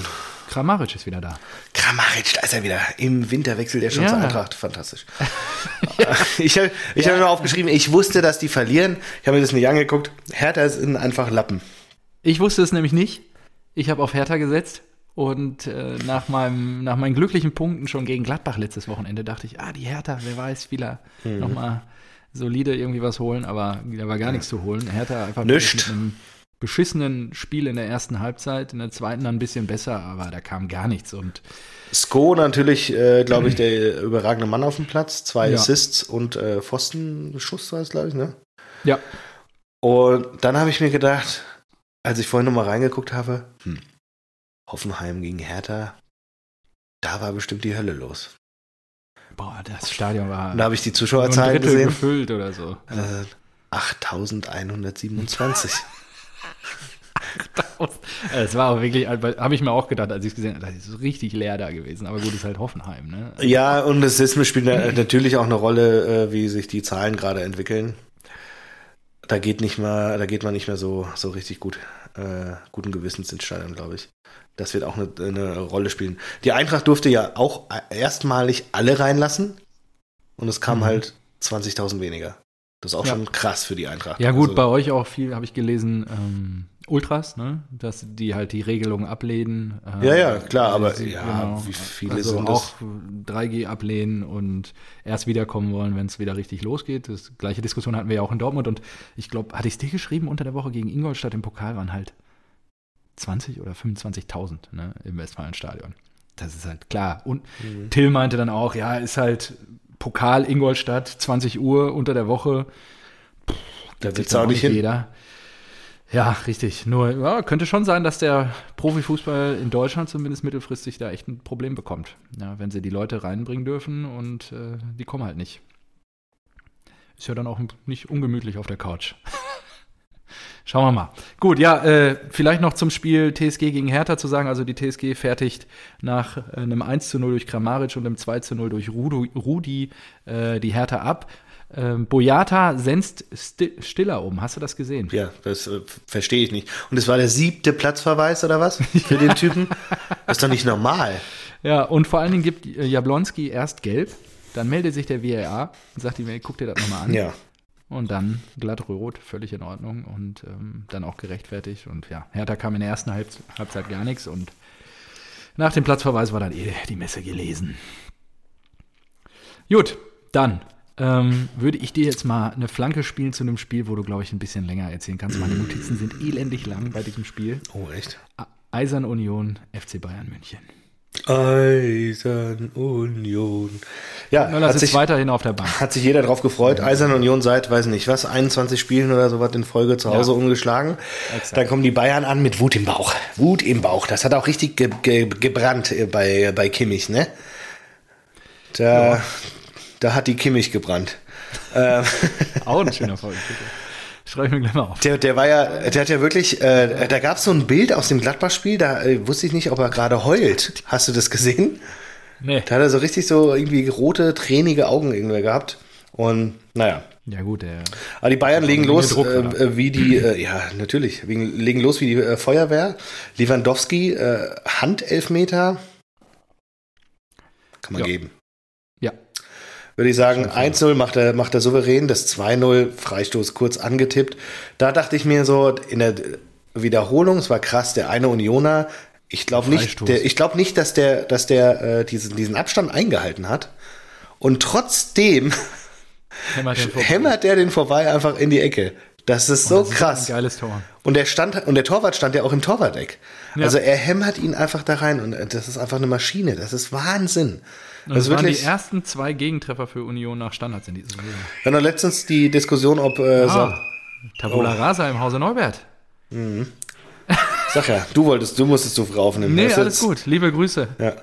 Kramaric ist wieder da. Kramaric, da ist er wieder. Im Winter wechselt er schon Ja. zur Eintracht. Fantastisch. Ich habe ich hab mir aufgeschrieben, ich wusste, dass die verlieren. Ich habe mir das nicht angeguckt. Hertha sind einfach Lappen. Ich wusste es nämlich nicht. Ich habe auf Hertha gesetzt und äh, nach, meinem, nach meinen glücklichen Punkten schon gegen Gladbach letztes Wochenende dachte ich, ah, die Hertha, wer weiß, wieder Mhm. nochmal solide irgendwie was holen, aber da war gar nichts zu holen. Hertha einfach Nischt. mit einem beschissenen Spiel in der ersten Halbzeit, in der zweiten dann ein bisschen besser, aber da kam gar nichts und Sko natürlich, äh, glaube ich, der überragende Mann auf dem Platz. Zwei Ja. Assists und äh, Pfostenschuss war es, glaube ich, ne? ja, Und dann habe ich mir gedacht, als ich vorhin nochmal reingeguckt habe, hm, Hoffenheim gegen Hertha, da war bestimmt die Hölle los. Boah, das Stadion war da habe ich die Zuschauerzahlen gesehen. gefüllt oder so. Äh, 8127. Es war auch wirklich, habe ich mir auch gedacht, als ich es gesehen habe, das ist richtig leer da gewesen. Aber gut, ist halt Hoffenheim, ne? ja, und das ist, spielt na- natürlich auch eine Rolle, äh, wie sich die Zahlen gerade entwickeln. Da geht nicht mal, da geht man nicht mehr so, so richtig gut, äh, guten Gewissens ins Stadion, glaube ich. Das wird auch eine, eine Rolle spielen. Die Eintracht durfte ja auch erstmalig alle reinlassen und es kam Mhm. halt 20.000 weniger. Das ist auch Ja. schon krass für die Eintracht. Ja, gut, Also- bei euch auch viel, habe ich gelesen, ähm, Ultras, ne? Dass die halt die Regelung ablehnen. äh, Ja, ja, klar, aber sie- ja, wie viele also sind das? auch 3G ablehnen und erst wiederkommen wollen, wenn es wieder richtig losgeht. Das gleiche Diskussion hatten wir ja auch in Dortmund und ich glaube, hatte ich es dir geschrieben, unter der Woche gegen Ingolstadt im Pokal waren halt 20 oder 25.000 ne, im Westfalenstadion. Das ist halt klar. Und Mhm. Till meinte dann auch, ja, ist halt Pokal Ingolstadt, 20 Uhr unter der Woche. Da willst dann du auch nicht hin. Jeder. Ja, richtig. Nur ja, könnte schon sein, dass der Profifußball in Deutschland zumindest mittelfristig da echt ein Problem bekommt. Ja, wenn sie die Leute reinbringen dürfen und äh, die kommen halt nicht. Ist ja dann auch nicht ungemütlich auf der Couch. Schauen wir mal. Gut, ja, äh, vielleicht noch zum Spiel TSG gegen Hertha zu sagen. Also die TSG fertigt nach äh, einem 1 zu 0 durch Kramaric und einem 2 zu 0 durch Rudi, Rudi äh, die Hertha ab. Ähm, Boyata senzt Sti Stiller um. Hast du das gesehen? Ja, das äh, verstehe ich nicht. Und es war der siebte Platzverweis oder was für den Typen? Das ist doch nicht normal. Ja, und vor allen Dingen gibt äh, Jablonski erst gelb, dann meldet sich der VAR und sagt ihm, ey, guck dir das nochmal an. Ja. Und dann glatt rot, völlig in Ordnung und ähm, dann auch gerechtfertigt. Und ja, Hertha kam in der ersten Halb Halbzeit gar nichts und nach dem Platzverweis war dann eh die Messe gelesen. Gut, dann ähm, würde ich dir jetzt mal eine Flanke spielen zu einem Spiel, wo du, glaube ich, ein bisschen länger erzählen kannst. Meine Notizen sind elendig lang bei diesem Spiel. Oh, echt? Eisern Union, FC Bayern München. Eisern Union. Ja, Möller hat sich, weiterhin auf der Bank. hat sich jeder drauf gefreut. Eisern Union seit, weiß nicht was, 21 Spielen oder sowas in Folge zu Hause Ja. ungeschlagen. Exakt. Dann kommen die Bayern an mit Wut im Bauch. Wut im Bauch. Das hat auch richtig ge ge gebrannt äh, bei, bei Kimmich, ne? Da, da hat die Kimmich gebrannt. ähm, Auch ein schöner Folge. Schreibe ich mir gleich mal auf. Der, der war ja, der hat ja wirklich, äh, da gab es so ein Bild aus dem Gladbach-Spiel, da äh, wusste ich nicht, ob er gerade heult. Hast du das gesehen? Nee. Da hat er so richtig so irgendwie rote, tränige Augen irgendwie gehabt. Und naja. Ja, gut, der. Aber die Bayern legen los, Druck, äh, wie die, äh, ja, natürlich, legen los wie die äh, Feuerwehr. Lewandowski, äh, Handelfmeter. Kann man Ja. geben. Würde ich sagen, Schon 1-0 macht er, macht er souverän, das 2-0, Freistoß kurz angetippt. Da dachte ich mir so, in der Wiederholung, es war krass, der eine Unioner, ich glaube nicht, der, ich glaube nicht, dass der, dass der äh, diesen, diesen Abstand eingehalten hat. Und trotzdem Hämmert der den vorbei einfach in die Ecke. Das ist so Das ist krass. Ein geiles Tor. Und der stand und der Torwart stand ja auch im Torwartdeck. Ja. Also er hämmert ihn einfach da rein und äh, das ist einfach eine Maschine. Das ist Wahnsinn. Und Das das ist waren die ersten zwei Gegentreffer für Union nach Standards in. Wir hatten doch letztens die Diskussion, ob äh, Ah, Tabula Oh. Rasa im Hause Neubert. Sag ja, du wolltest, du musstest du aufnehmen. Nee, alles gut. Liebe Grüße. Ja.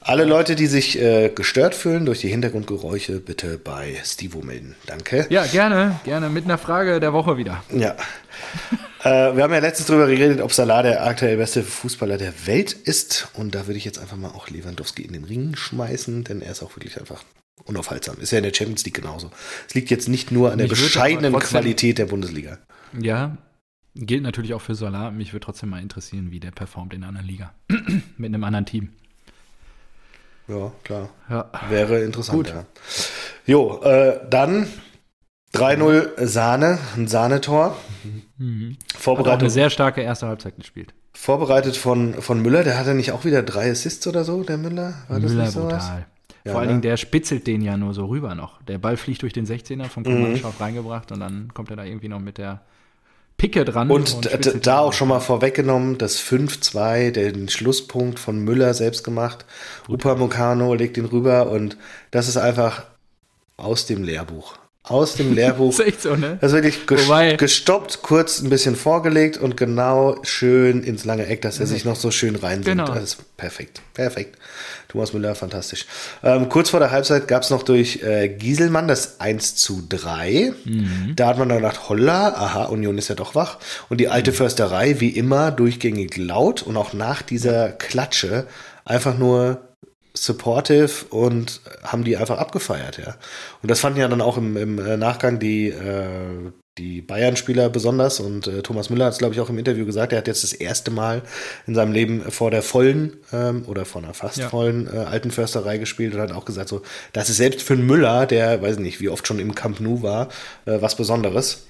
Alle Leute, die sich äh, gestört fühlen durch die Hintergrundgeräusche, bitte bei Stivo melden. Danke. Ja, gerne, gerne. Mit einer Frage der Woche wieder. Ja. äh, wir haben ja letztens darüber geredet, ob Salah der aktuell beste Fußballer der Welt ist. Und da würde ich jetzt einfach mal auch Lewandowski in den Ring schmeißen, denn er ist auch wirklich einfach unaufhaltsam. Ist ja in der Champions League genauso. Es liegt jetzt nicht nur an der Mich bescheidenen trotzdem- Qualität der Bundesliga. Ja, gilt natürlich auch für Solar. Mich würde trotzdem mal interessieren, wie der performt in einer anderen Liga. Mit einem anderen Team. Ja, klar. Ja. Wäre interessant, Gut. ja. Jo, äh, dann 3-0 Sahne, ein Sahnetor. Mhm. Hat auch eine Vorbereitet, sehr starke erste Halbzeit gespielt. vorbereitet von, von Müller. Der hatte nicht auch wieder drei Assists oder so, der Müller? War das Müller nicht sowas? brutal. Ja, Vor allen ne? Dingen, der spitzelt den ja nur so rüber noch. Der Ball fliegt durch den 16er von Koman Mhm. reingebracht und dann kommt er da irgendwie noch mit der Picke dran. Und, d- spitzelt da auch schon mal vorweggenommen, das 5-2, den Schlusspunkt von Müller selbst gemacht. Upamecano legt ihn rüber und das ist einfach aus dem Lehrbuch. Aus dem Lehrbuch. Das ist echt so, ne? Das ist wirklich Wobei- gestoppt, kurz ein bisschen vorgelegt und genau schön ins lange Eck, dass er sich noch so schön reinsinkt. Genau. Das ist perfekt. Perfekt. Thomas Müller, fantastisch. Ähm, kurz vor der Halbzeit gab es noch durch äh, Gieselmann das 1 zu 3. Mhm. Da hat man dann gedacht, holla, aha, Union ist ja doch wach. Und die alte Försterei, wie immer, durchgängig laut und auch nach dieser Klatsche einfach nur supportive und haben die einfach abgefeiert, ja. Und das fanden ja dann auch im, im äh, Nachgang die, äh, die Bayern-Spieler besonders und äh, Thomas Müller hat es, glaube ich, auch im Interview gesagt, er hat jetzt das erste Mal in seinem Leben vor der vollen ähm, oder vor einer fast Ja. vollen äh, alten Försterei gespielt und hat auch gesagt, so, das ist selbst für einen Müller, der, weiß nicht, wie oft schon im Camp Nou war, äh, was Besonderes.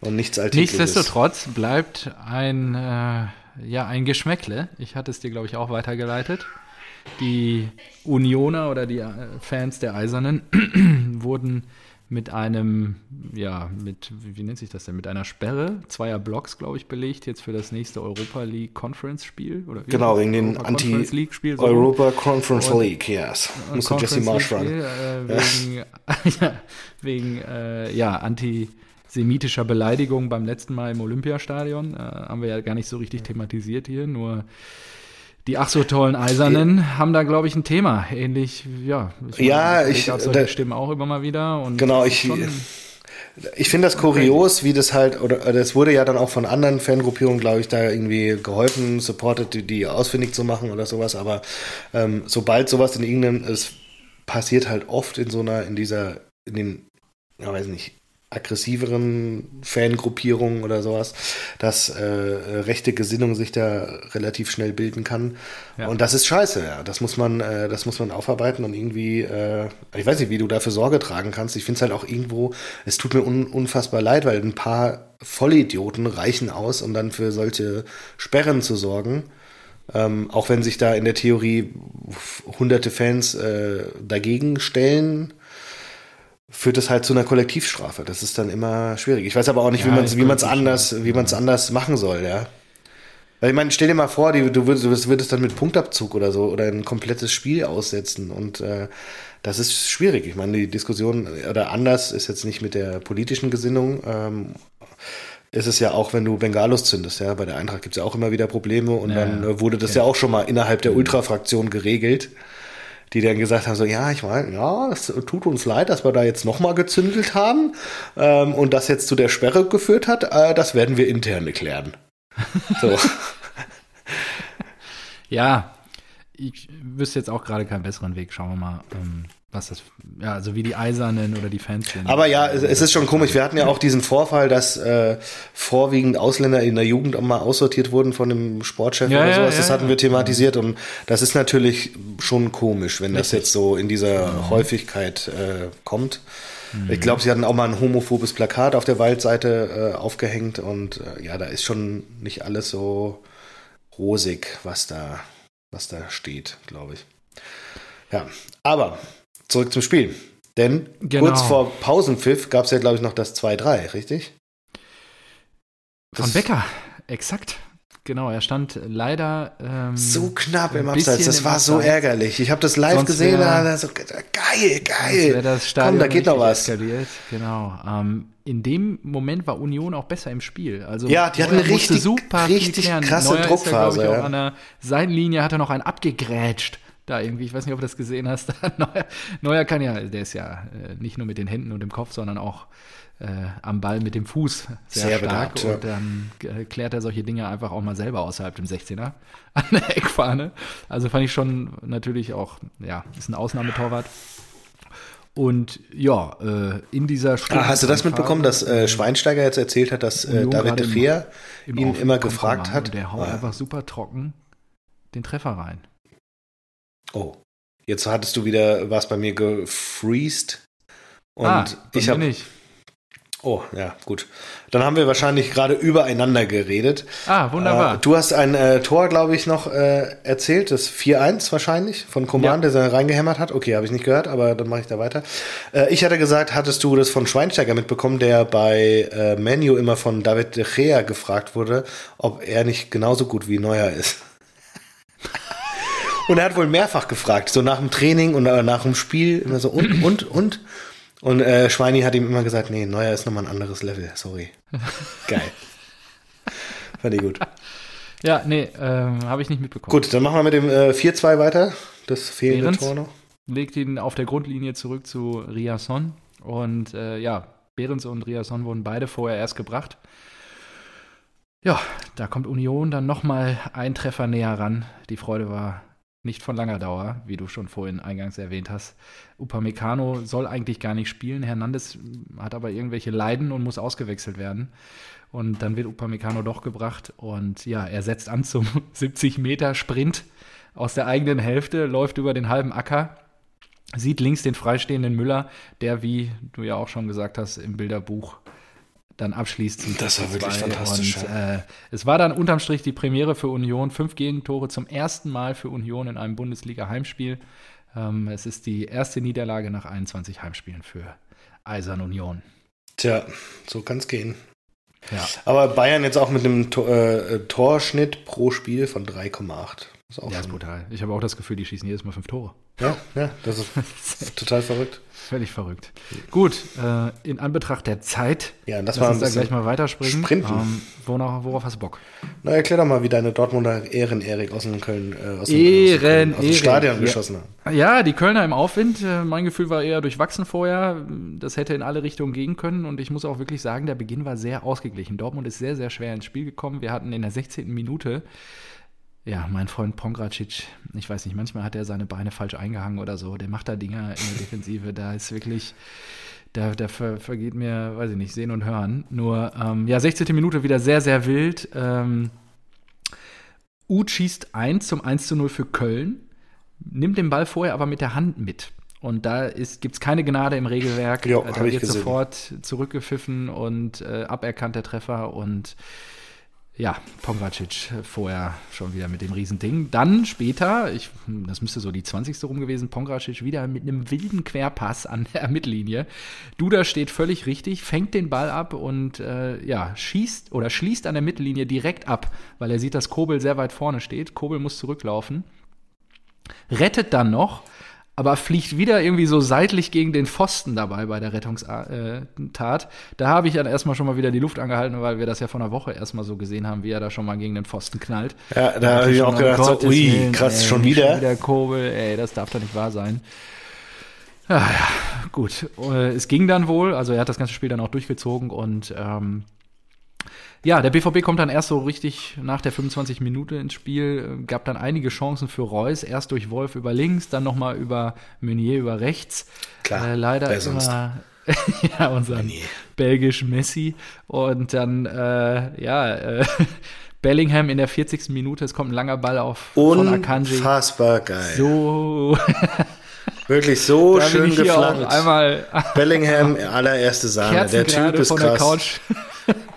Und nichts Alltägliches. Nichtsdestotrotz bleibt ein, äh, ja, ein Geschmäckle. Ich hatte es dir, glaube ich, auch weitergeleitet. Die Unioner oder die äh, Fans der Eisernen wurden mit einem, ja, mit, wie nennt sich das denn, mit einer Sperre zweier Blocks, glaube ich, belegt, jetzt für das nächste Europa League Conference Spiel. Oder Genau, wegen den Europa Conference League Spiel. so. Anti-Europa Conference Und- League, yes. Und Musste Jesse Marsch ran. Äh, wegen, ja, wegen äh, ja, antisemitischer Beleidigung beim letzten Mal im Olympiastadion. Äh, haben wir ja gar nicht so richtig thematisiert hier, nur die ach so tollen Eisernen haben da, glaube ich, ein Thema. Ähnlich, ja. Ja, ich- gab solche da- Stimmen auch immer mal wieder. Und Genau, das ich- Ich finde das kurios, wie das halt, oder es wurde ja dann auch von anderen Fangruppierungen, glaube ich, da irgendwie geholfen, supported, die, die ausfindig zu machen oder sowas. Aber ähm, sobald sowas in irgendeinem, es passiert halt oft in so einer, in dieser, in den, ja, weiß nicht, aggressiveren Fangruppierungen oder sowas, dass äh, rechte Gesinnung sich da relativ schnell bilden kann. Ja. Und das ist scheiße, ja. Das muss man, äh, das muss man aufarbeiten und irgendwie, äh, ich weiß nicht, wie du dafür Sorge tragen kannst. Ich finde es halt auch irgendwo, es tut mir un unfassbar leid, weil ein paar Vollidioten reichen aus, um dann für solche Sperren zu sorgen. Ähm, auch wenn sich da in der Theorie hunderte Fans äh, dagegen stellen, führt es halt zu einer Kollektivstrafe. Das ist dann immer schwierig. Ich weiß aber auch nicht, Ja, wie man es wie man's anders, wie man's anders machen soll, ja. Weil ich meine, stell dir mal vor, die, du, würdest, du würdest dann mit Punktabzug oder so oder ein komplettes Spiel aussetzen und äh, das ist schwierig. Ich meine, die Diskussion oder anders ist jetzt nicht mit der politischen Gesinnung. Ähm, ist es ja auch, wenn du Bengalos zündest, ja. Bei der Eintracht gibt es ja auch immer wieder Probleme und Ja, dann wurde das ja auch schon mal innerhalb der Ultrafraktion geregelt die dann gesagt haben, so, ja, ich meine, ja, es tut uns leid, dass wir da jetzt nochmal gezündelt haben ähm, und das jetzt zu der Sperre geführt hat, äh, das werden wir intern klären. So. Ja, ich wüsste jetzt auch gerade keinen besseren Weg. Schauen wir mal, ähm, was das, ja, also wie die Eisernen oder die Fans sind. Aber ja, es, es ist schon komisch. Wir hatten ja auch diesen Vorfall, dass äh, vorwiegend Ausländer in der Jugend auch mal aussortiert wurden von dem Sportchef Ja, oder sowas. ja, das hatten wir thematisiert und das ist natürlich schon komisch, wenn das Richtig. jetzt so in dieser Mhm. Häufigkeit äh, kommt. Ich glaube, sie hatten auch mal ein homophobes Plakat auf der Waldseite äh, aufgehängt und äh, ja, da ist schon nicht alles so rosig, was da, was da steht, glaube ich. Ja, aber zurück zum Spiel. Denn Genau. kurz vor Pausenpfiff gab es ja, glaube ich, noch das 2-3, richtig? Von Becker, exakt. Genau, er stand leider ähm, so knapp im Abseits. Das war so ärgerlich. Ich habe das live Sonst gesehen. wär- so, geil, geil. das Stadion Komm, da geht noch was. Eskaliert. Genau. Ähm, in dem Moment war Union auch besser im Spiel. Also Ja, die hatten eine richtig- super richtig krasse Neuer Ist Druckphase, ja, glaub ich, ja. auch an der Seitenlinie hat er noch einen abgegrätscht. Da irgendwie, ich weiß nicht, ob du das gesehen hast. Neuer, Neuer kann ja, der ist ja äh, nicht nur mit den Händen und dem Kopf, sondern auch äh, am Ball mit dem Fuß sehr, Sehr stark. ja. und dann äh, klärt er solche Dinge einfach auch mal selber außerhalb dem 16er an der Eckfahne. Also fand ich schon natürlich auch, ja, ist ein Ausnahmetorwart. Und ja, äh, in dieser Stunde. Ah, hast du das mitbekommen, dass äh, Schweinsteiger jetzt erzählt hat, dass äh, David de Gea ihn immer gefragt hat? Der haut Ah. einfach super trocken den Treffer rein. Oh, jetzt hattest du wieder was bei mir gefreezed. Und ah, ich habe. nicht. Oh, ja, gut. Dann haben wir wahrscheinlich gerade übereinander geredet. Ah, wunderbar. Äh, du hast ein äh, Tor, glaube ich, noch äh, erzählt, das 4-1 wahrscheinlich von Coman, Ja. der da reingehämmert hat. Okay, habe ich nicht gehört, aber dann mache ich da weiter. Äh, ich hatte gesagt, hattest du das von Schweinsteiger mitbekommen, der bei äh, Menu immer von David de Gea gefragt wurde, ob er nicht genauso gut wie Neuer ist. Und er hat wohl mehrfach gefragt, so nach dem Training und äh, nach dem Spiel, immer so und, und, und. Und äh, Schweini hat ihm immer gesagt, nee, Neuer ist nochmal ein anderes Level, sorry. Geil. Fand ich gut. ja, nee, ähm, habe ich nicht mitbekommen. Gut, dann machen wir mit dem äh, 4-2 weiter. Das fehlende Behrens. Tor noch. Legt ihn auf der Grundlinie zurück zu Riasson. Und äh, ja, Behrens und Riasson wurden beide vorher erst gebracht. Ja, da kommt Union dann nochmal ein Treffer näher ran. Die Freude war nicht von langer Dauer, wie du schon vorhin eingangs erwähnt hast. Upamecano soll eigentlich gar nicht spielen. Hernandez hat aber irgendwelche Leiden und muss ausgewechselt werden. Und dann wird Upamecano doch gebracht. Und ja, er setzt an zum 70-Meter-Sprint aus der eigenen Hälfte, läuft über den halben Acker, sieht links den freistehenden Müller, der, wie du ja auch schon gesagt hast, im Bilderbuch dann abschließt. Das war 4:2. wirklich fantastisch, Und, äh, es war dann unterm Strich die Premiere für Union. Fünf Gegentore zum ersten Mal für Union in einem Bundesliga-Heimspiel. Ähm, es ist die erste Niederlage nach 21 Heimspielen für Eisern Union. Tja, so kann es gehen. Ja. Aber Bayern jetzt auch mit einem Tor, äh, Torschnitt pro Spiel von 3,8. Ist auch Ja, ist brutal. Ich habe auch das Gefühl, die schießen jedes Mal fünf Tore. ja, ja, das ist total verrückt. Völlig verrückt. Gut, äh, in Anbetracht der Zeit, Ja, das lass war uns da gleich mal weiterspringen. sprinten. Ähm, wonach, worauf hast du Bock? Na, erklär doch mal, wie deine Dortmunder Ehren-Erik aus dem Köln, äh, aus dem, Ehren, aus aus dem Stadion ja. geschossen haben. Ja, die Kölner im Aufwind. Äh, Mein Gefühl war eher durchwachsen vorher. Das hätte in alle Richtungen gehen können. Und ich muss auch wirklich sagen, der Beginn war sehr ausgeglichen. Dortmund ist sehr, sehr schwer ins Spiel gekommen. Wir hatten in der 16. Minute, ja, mein Freund Pongracic, ich weiß nicht, manchmal hat er seine Beine falsch eingehangen oder so. Der macht da Dinger in der Defensive. Da ist wirklich, da, da ver, vergeht mir, weiß ich nicht, sehen und hören. Nur, ähm, ja, 16. Minute wieder sehr, sehr wild. Ähm, Uth schießt 1 zum 1 zu 0 für Köln, nimmt den Ball vorher aber mit der Hand mit. Und da gibt es keine Gnade im Regelwerk. Jo, da wird sofort zurückgepfiffen und äh, aberkannt der Treffer. Und ja, Pongracic vorher schon wieder mit dem Riesending. Dann später, ich, das müsste so die 20. rum gewesen, Pongracic wieder mit einem wilden Querpass an der Mittellinie. Duda steht völlig richtig, fängt den Ball ab und äh, ja, schießt oder schließt an der Mittellinie direkt ab, weil er sieht, dass Kobel sehr weit vorne steht. Kobel muss zurücklaufen. Rettet dann noch, aber fliegt wieder irgendwie so seitlich gegen den Pfosten dabei bei der Rettungstat. Da habe ich dann erstmal schon mal wieder die Luft angehalten, weil wir das ja vor einer Woche erstmal so gesehen haben, wie er da schon mal gegen den Pfosten knallt. Ja, da habe ich auch gedacht, so, ui, Willen, krass, ey, schon wieder. Schon wieder Kobel, ey, das darf doch nicht wahr sein. Ja, ja, gut. Äh, Es ging dann wohl, also er hat das ganze Spiel dann auch durchgezogen und ähm, ja, der BVB kommt dann erst so richtig nach der 25 Minute ins Spiel, äh, gab dann einige Chancen für Reus, erst durch Wolf über links, dann nochmal über Meunier über rechts. Klar, äh, leider immer ja, unser Meunier. belgisch Messi und dann äh, ja, äh, Bellingham in der 40. Minute, es kommt ein langer Ball auf von Akanji. Unfassbar geil. So, Wirklich so Da schön geflankt. Einmal Bellingham, allererste Sahne. Der Typ ist von der krass. Couch.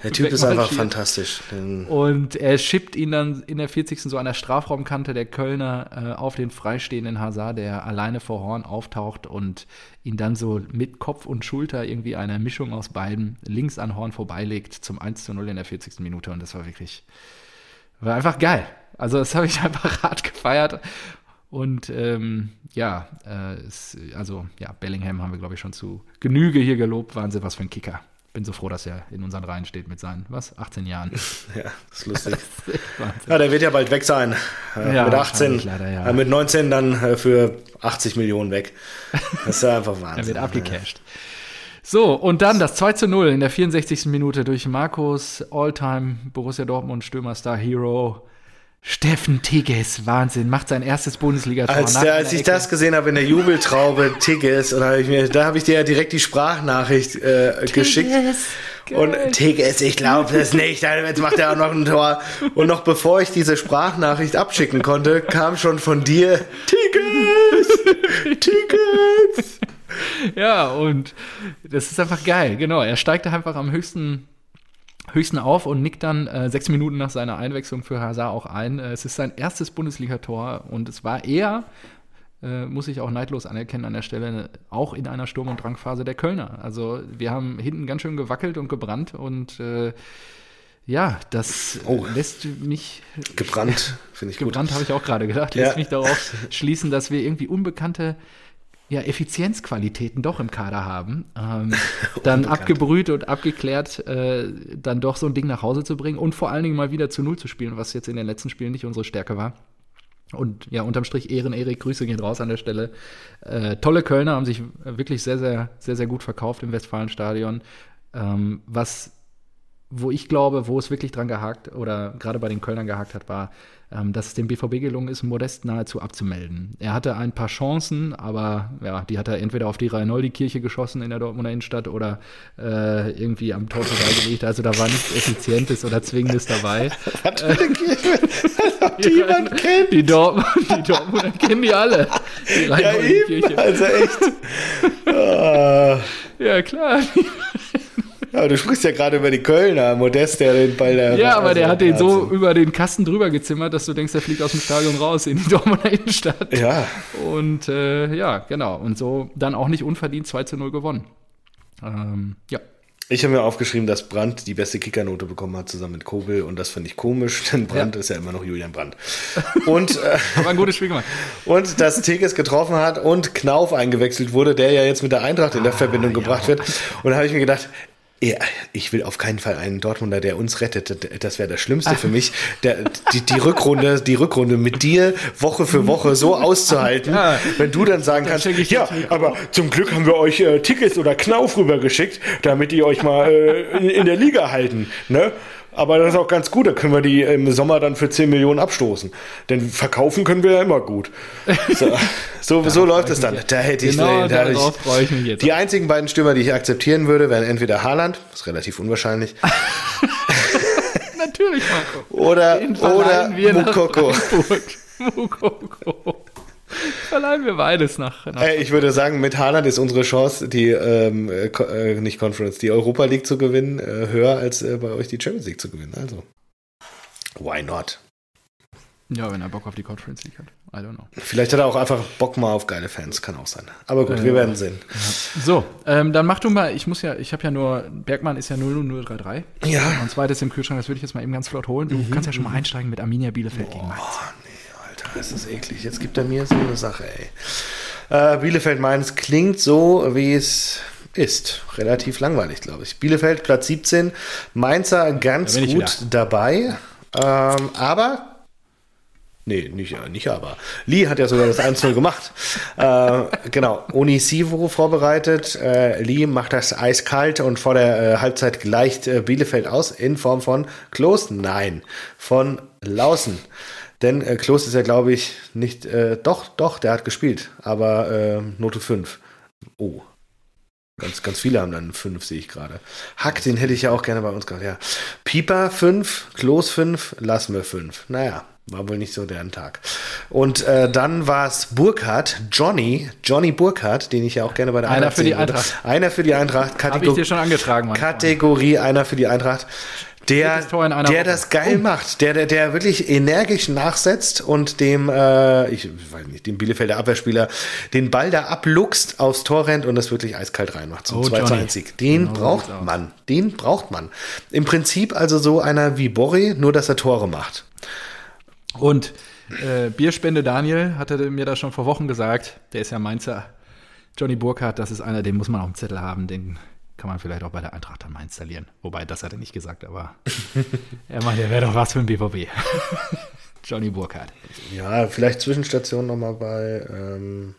Der Typ ist einfach fantastisch. Und er schippt ihn dann in der 40. so an der Strafraumkante der Kölner äh, auf den freistehenden Hazard, der alleine vor Horn auftaucht und ihn dann so mit Kopf und Schulter irgendwie eine Mischung aus beiden links an Horn vorbeilegt zum 1 zu 0 in der 40. Minute. Und das war wirklich, war einfach geil. Also das habe ich einfach hart gefeiert. Und ähm, ja, äh, es, also ja, Bellingham haben wir, glaube ich, schon zu Genüge hier gelobt. Wahnsinn, was für ein Kicker. Bin so froh, dass er in unseren Reihen steht mit seinen, was, 18 Jahren. Ja, das ist lustig. Ja, der wird ja bald weg sein. Äh, Ja, mit 18, wahrscheinlich leider, ja. äh, mit 19 dann äh, für 80 Millionen weg. Das ist ja einfach Er Wahnsinn. wird abgecasht. So, und dann das 2 zu 0 in der 64. Minute durch Markus, Alltime Borussia Dortmund Stürmerstar Hero. Steffen Tigges, Wahnsinn, macht sein erstes Bundesliga-Tor. Als, der, als ich Ecke. das gesehen habe in der Jubeltraube, Tigges, und da habe ich mir, da habe ich dir ja direkt die Sprachnachricht äh, geschickt. Und. Tigges, ich glaube das nicht. Jetzt macht er auch noch ein Tor. Und noch bevor ich diese Sprachnachricht abschicken konnte, kam schon von dir Tigges, Tigges. Ja, und das ist einfach geil, genau. Er steigt da einfach am höchsten, höchsten auf und nickt dann äh, sechs Minuten nach seiner Einwechslung für Hazard auch ein. Äh, es ist sein erstes Bundesligator und es war eher, äh, muss ich auch neidlos anerkennen an der Stelle, auch in einer Sturm- und Drangphase der Kölner. Also wir haben hinten ganz schön gewackelt und gebrannt und äh, ja, das Oh. lässt mich Gebrannt, finde ich gut. Gebrannt habe ich auch gerade gedacht. Ja. Lässt mich darauf schließen, dass wir irgendwie unbekannte ja, Effizienzqualitäten doch im Kader haben. Ähm, dann abgebrüht und abgeklärt, äh, dann doch so ein Ding nach Hause zu bringen und vor allen Dingen mal wieder zu Null zu spielen, was jetzt in den letzten Spielen nicht unsere Stärke war. Und ja, unterm Strich Ehren, Erik, Grüße gehen raus an der Stelle. Äh, tolle Kölner haben sich wirklich sehr, sehr, sehr, sehr gut verkauft im Westfalenstadion. Ähm, was wo ich glaube, wo es wirklich dran gehakt oder gerade bei den Kölnern gehakt hat, war, ähm, dass es dem BVB gelungen ist, Modest nahezu abzumelden. Er hatte ein paar Chancen, aber ja, die hat er entweder auf die Reinoldi-Kirche geschossen in der Dortmunder Innenstadt oder äh, irgendwie am Tor vorbeigelegt. Also da war nichts Effizientes oder Zwingendes dabei. Was für eine Kirche? Die kennt. Die, Dortmund, die Dortmunder kennen die alle. Die Ja. Reinoldi-Kirche. Also echt. Ah. Ja, klar. Ja, du sprichst ja gerade über die Kölner. Modest, der den Ball da. Ja, aber der also hat den so über den Kasten drüber gezimmert, dass du denkst, der fliegt aus dem Stadion raus in die Dortmunder Innenstadt. Ja, Und äh, ja, genau. Und so dann auch nicht unverdient 2 zu 0 gewonnen. Ähm, ja. ich habe mir aufgeschrieben, dass Brandt die beste Kickernote bekommen hat, zusammen mit Kobel. Und das finde ich komisch, denn Brandt Ja. ist ja immer noch Julian Brandt. Und, äh, Aber ein gutes Spiel gemacht. und dass Tigges getroffen hat und Knauf eingewechselt wurde, der ja jetzt mit der Eintracht in der Verbindung gebracht wird. Und da habe ich mir gedacht, ja, ich will auf keinen Fall einen Dortmunder, der uns rettet. Das wäre das Schlimmste für mich, der, die, die Rückrunde, die Rückrunde mit dir Woche für Woche so auszuhalten, Ja. wenn du dann sagen kannst, check ich ja, aber zum Glück haben wir euch äh, Tickets oder Knauf rübergeschickt, damit die euch mal äh, in, in der Liga halten, ne? Aber das ist auch ganz gut, da können wir die im Sommer dann für 10 Millionen abstoßen. Denn verkaufen können wir ja immer gut. So, so, so läuft es dann. Da hätte ich, Genau, da ich, freue ich mich jetzt. die einzigen beiden Stürmer, die ich akzeptieren würde, wären entweder Haaland, ist relativ unwahrscheinlich, Natürlich, Marco. oder, oder Mukoko. Mukoko. Verleihen wir beides nach. nach Ey, ich würde sagen, mit Haaland ist unsere Chance, die ähm, äh, äh, nicht Conference, die Europa League zu gewinnen, äh, höher als äh, bei euch die Champions League zu gewinnen. Also, why not? ja, wenn er Bock auf die Conference League hat. I don't know. Vielleicht hat er auch einfach Bock mal auf geile Fans, kann auch sein. Aber gut, wir Ja. werden sehen. So, ähm, dann mach du mal, ich muss ja, ich habe ja nur, Bergmann ist ja 00033. Ja. Mhm. Und zweites im Kühlschrank, das würde ich jetzt mal eben ganz flott holen. Du kannst ja schon mal einsteigen mit Arminia Bielefeld gegen Mainz. Alter, ist das eklig. Jetzt gibt er mir so eine Sache, ey. Äh, Bielefeld Mainz klingt so, wie es ist. Relativ langweilig, glaube ich. Bielefeld Platz 17, Mainzer ganz gut dabei. Ähm, aber Nee, nicht, nicht aber. Lee hat ja sogar das 1-0 gemacht. Äh, genau, Onisivo vorbereitet. Äh, Lee macht das eiskalt und vor der äh, Halbzeit gleicht äh, Bielefeld aus in Form von Klos. Nein, von Lausen. Denn äh, Klos ist ja, glaube ich, nicht. Äh, doch, doch, der hat gespielt, aber äh, Note 5. Oh. Ganz, ganz viele haben dann 5, sehe ich gerade. Hack, den hätte ich ja auch gerne bei uns gehabt, ja. Pieper 5, Klos 5, lassen wir 5. Naja. war wohl nicht so deren Tag. Und äh, dann war es Burkhardt, Johnny, Johnny Burkhardt, den ich ja auch gerne bei der Einer Eintracht für die würde. Eintracht. Einer für die Eintracht. Habe ich dir schon angetragen, Mann. Kategorie einer für die Eintracht. Der, der das geil macht, der, der, der wirklich energisch nachsetzt und dem, äh, ich weiß nicht, dem Bielefelder Abwehrspieler den Ball da abluchst, aufs Tor rennt und das wirklich eiskalt reinmacht zum Oh, 2 zu Johnny. 1 Sieg. Den Genau braucht man. Den braucht man. Im Prinzip also so einer wie Borri, nur dass er Tore macht. Und äh, Bierspende Daniel hatte mir das schon vor Wochen gesagt. Der ist ja Mainzer. Johnny Burkhardt, das ist einer, den muss man auf dem Zettel haben. Den kann man vielleicht auch bei der Eintracht dann mal installieren. Wobei, das hat er nicht gesagt, aber er meint, der wäre doch was für ein BVB. Johnny Burkhardt. Ja, vielleicht Zwischenstation nochmal bei, ähm,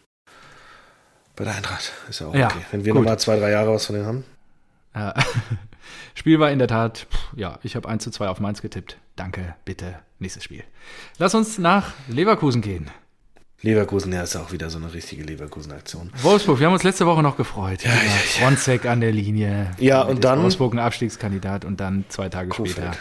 bei der Eintracht. Ist ja auch Ja, okay. Wenn wir nochmal zwei, drei Jahre was von denen haben. Ja. Spiel war in der Tat, pff, ja, ich habe 1 zu 2 auf Mainz getippt. Danke, bitte, nächstes Spiel. Lass uns nach Leverkusen gehen. Leverkusen, ja, ist auch wieder so eine richtige Leverkusen-Aktion. Wolfsburg, wir haben uns letzte Woche noch gefreut. Ja, Fronzek an der Linie. Ja, Damit und dann- Wolfsburg ein Abstiegskandidat und dann zwei Tage Kofeld. später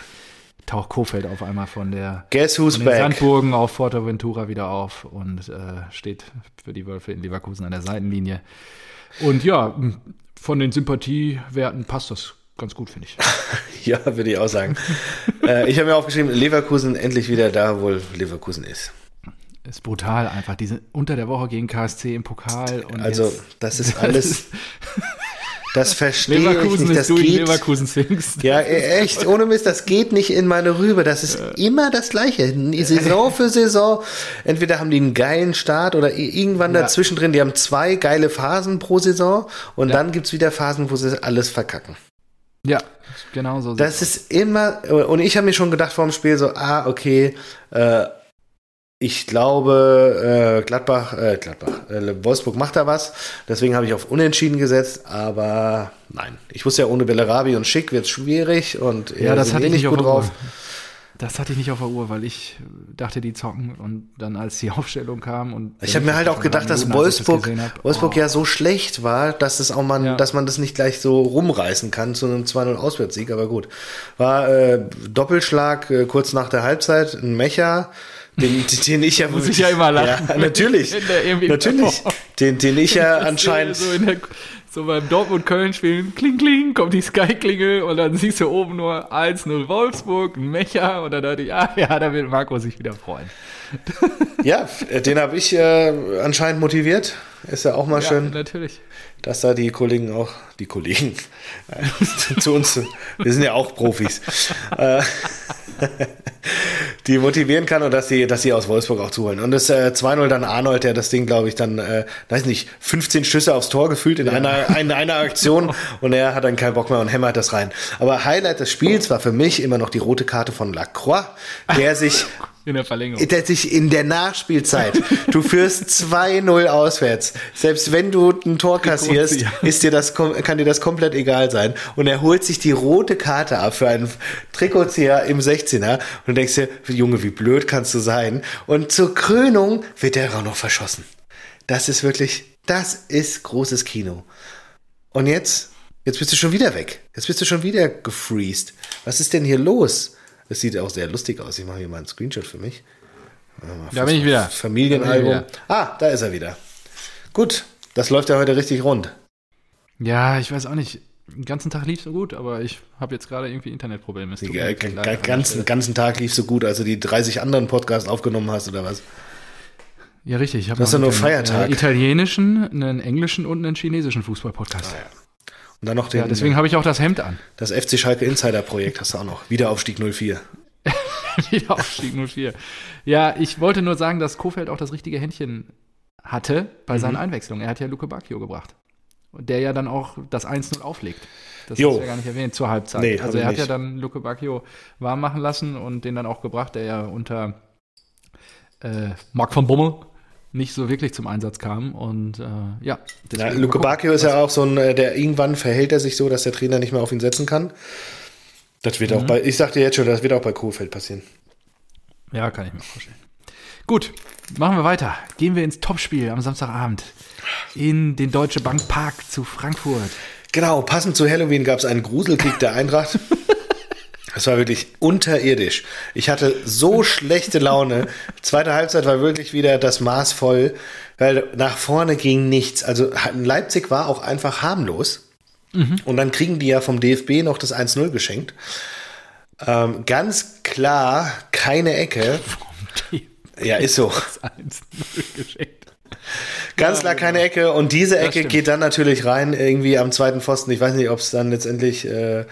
taucht Kofeld auf einmal von der Guess who's von den back? Sandburgen auf Forteventura wieder auf und äh, steht für die Wölfe in Leverkusen an der Seitenlinie. Und ja, von den Sympathiewerten passt das ganz gut, finde ich. Ja, würde ich auch sagen. äh, ich habe mir aufgeschrieben, Leverkusen endlich wieder da, wo Leverkusen ist. Ist brutal einfach. Diese unter der Woche gegen KSC im Pokal und Also, jetzt, das ist alles, das verstehe ich Leverkusen nicht. ist Das geht, Leverkusen singst. ja, e- echt, ohne Mist, das geht nicht in meine Rübe. Das ist immer das Gleiche. Saison für Saison. Entweder haben die einen geilen Start oder irgendwann Ja. dazwischen drin. Die haben zwei geile Phasen pro Saison und dann gibt's wieder Phasen, wo sie alles verkacken. Ja, genau so. Das ist immer, und ich habe mir schon gedacht vor dem Spiel so, ah, okay, äh, ich glaube, äh, Gladbach, äh, Gladbach, äh, Wolfsburg macht da was. Deswegen habe ich auf Unentschieden gesetzt, aber nein. Ich wusste ja, ohne Bellarabi und Schick wird es schwierig und Ja, das hatte eh ich nicht auf der drauf. Uhr. Das hatte ich nicht auf der Uhr, weil ich dachte, die zocken und dann als die Aufstellung kam und Ich habe mir halt auch gedacht, dass Wolfsburg, Wolfsburg oh, ja so schlecht war, dass es auch man, Ja. dass man das nicht gleich so rumreißen kann zu einem 2-0 Auswärtssieg, aber gut. War äh, Doppelschlag äh, kurz nach der Halbzeit, ein Mecher, den, den ich ja Muss ich ja immer lachen. Ja, natürlich. Natürlich. Den, den ich ja anscheinend. So, der, so beim Dortmund-Köln-Spielen, kling, kling, kommt die Sky-Klingel und dann siehst du oben nur 1-0 Wolfsburg, ein Mecher und dann dachte ich, ah ja, da wird Marco sich wieder freuen. Ja, den habe ich äh, anscheinend motiviert. Ist ja auch mal Ja, schön, natürlich. Dass da die Kollegen auch, die Kollegen, äh, zu uns, wir sind ja auch Profis, äh, die motivieren kann und dass sie, dass sie aus Wolfsburg auch zuholen. Und das äh, 2-0 dann Arnold, der das Ding, glaube ich, dann, äh, weiß nicht, 15 Schüsse aufs Tor gefühlt in einer, in einer Aktion und er hat dann keinen Bock mehr und hämmert das rein. Aber Highlight des Spiels war für mich immer noch die rote Karte von Lacroix, der sich In der Verlängerung. sich in der Nachspielzeit, du führst 2-0 auswärts. Selbst wenn du ein Tor kassierst, ist dir das, kann dir das komplett egal sein. Und er holt sich die rote Karte ab für einen Trikotzieher im 16er. Und du denkst dir, Junge, wie blöd kannst du sein? Und zur Krönung wird der auch noch verschossen. Das ist wirklich, das ist großes Kino. Und jetzt, jetzt bist du schon wieder weg. Jetzt bist du schon wieder gefreezed. Was ist denn hier los? Es sieht auch sehr lustig aus. Ich mache hier mal einen Screenshot für mich. Da bin ich wieder. Familienalbum. Ich Ah, da ist er wieder. Gut, das läuft ja heute richtig rund. Ja, ich weiß auch nicht. Den ganzen Tag lief so gut, aber ich habe jetzt gerade irgendwie Internetprobleme. Den der ganzen, ganzen Tag lief so gut, als du die 30 anderen Podcasts aufgenommen hast, oder was? Ja, richtig. Ich habe Das ist noch ja nur einen, Feiertag. Äh, italienischen, einen englischen und einen chinesischen Fußball-Podcast. Und dann noch den, Ja, deswegen habe ich auch das Hemd an. das FC Schalke Insider Projekt hast du auch noch. Wiederaufstieg 04. Wiederaufstieg 04. Ja, ich wollte nur sagen, dass Kofeld auch das richtige Händchen hatte bei Mhm. seinen Einwechslungen. Er hat ja Luke Bacchio gebracht. Und der ja dann auch das 1-0 auflegt. Das Jo. hast du ja gar nicht erwähnt zur Halbzeit. Nee, also er hat ja dann Luke Bacchio warm machen lassen und den dann auch gebracht, der ja unter äh, Marc von Bommel nicht so wirklich zum Einsatz kam. Und äh, ja, Ja, Luke Bacchio ist ja auch so ein, äh, der irgendwann verhält er sich so, dass der Trainer nicht mehr auf ihn setzen kann. Das wird auch Mhm. bei, ich sagte jetzt schon, das wird auch bei Kohfeldt passieren. Ja, kann ich mir vorstellen. Gut, machen wir weiter. Gehen wir ins Topspiel am Samstagabend in den Deutsche Bank Park zu Frankfurt. Genau, passend zu Halloween gab es einen Gruselkick der Eintracht. Es war wirklich unterirdisch. Ich hatte so schlechte Laune. Zweite Halbzeit war wirklich wieder das Maß voll, weil nach vorne ging nichts. Also Leipzig war auch einfach harmlos. Mhm. Und dann kriegen die ja vom DFB noch das 1-0 geschenkt. Ähm, ganz klar keine Ecke. Ja, ist so. Das 1-0 geschenkt. Ganz klar keine genau. Ecke und diese Ecke geht dann natürlich rein irgendwie am zweiten Pfosten. Ich weiß nicht, ob es dann letztendlich äh,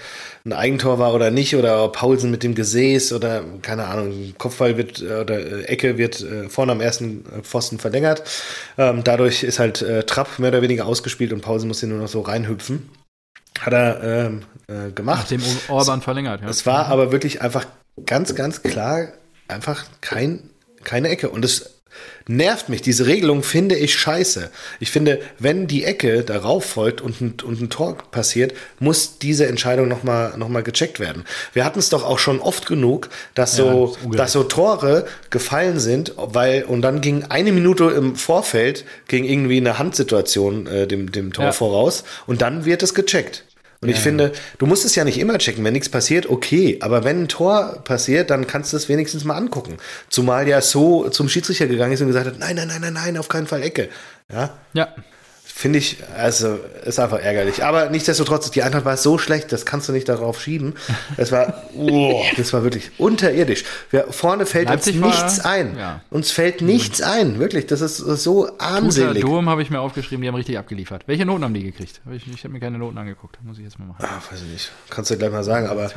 ein Eigentor war oder nicht oder Paulsen mit dem Gesäß oder keine Ahnung, Kopfball wird äh, oder äh, Ecke wird äh, vorne am ersten Pfosten verlängert. Ähm, dadurch ist halt äh, Trapp mehr oder weniger ausgespielt und Paulsen muss hier nur noch so reinhüpfen. Hat er ähm, äh, gemacht. Nachdem Orban verlängert, ja. Es war aber wirklich einfach ganz, ganz klar einfach kein, keine Ecke. Und es nervt mich. Diese Regelung finde ich scheiße. Ich finde, wenn die Ecke darauf folgt und ein, und ein Tor passiert, muss diese Entscheidung nochmal noch mal gecheckt werden. Wir hatten es doch auch schon oft genug, dass so, ja, dass so Tore gefallen sind, weil, und dann ging eine Minute im Vorfeld, ging irgendwie eine Handsituation äh, dem, dem Tor ja. voraus und dann wird es gecheckt. Und ich finde, du musst es ja nicht immer checken. Wenn nichts passiert, okay. Aber wenn ein Tor passiert, dann kannst du es wenigstens mal angucken. Zumal ja so zum Schiedsrichter gegangen ist und gesagt hat, nein, nein, nein, nein, nein, auf keinen Fall Ecke. Ja. Ja. Finde ich, also ist einfach ärgerlich. Aber nichtsdestotrotz, die Eintracht war so schlecht, das kannst du nicht darauf schieben. Es war, oh, das war wirklich unterirdisch. Wir, vorne fällt Leipzig uns nichts war, ein. Ja. Uns fällt nichts ein, wirklich. Das ist so armselig. Tuta Dom habe ich mir aufgeschrieben, die haben richtig abgeliefert. Welche Noten haben die gekriegt? Ich, ich habe mir keine Noten angeguckt, muss ich jetzt mal machen. Ah, weiß ich nicht. Kannst du gleich mal sagen, aber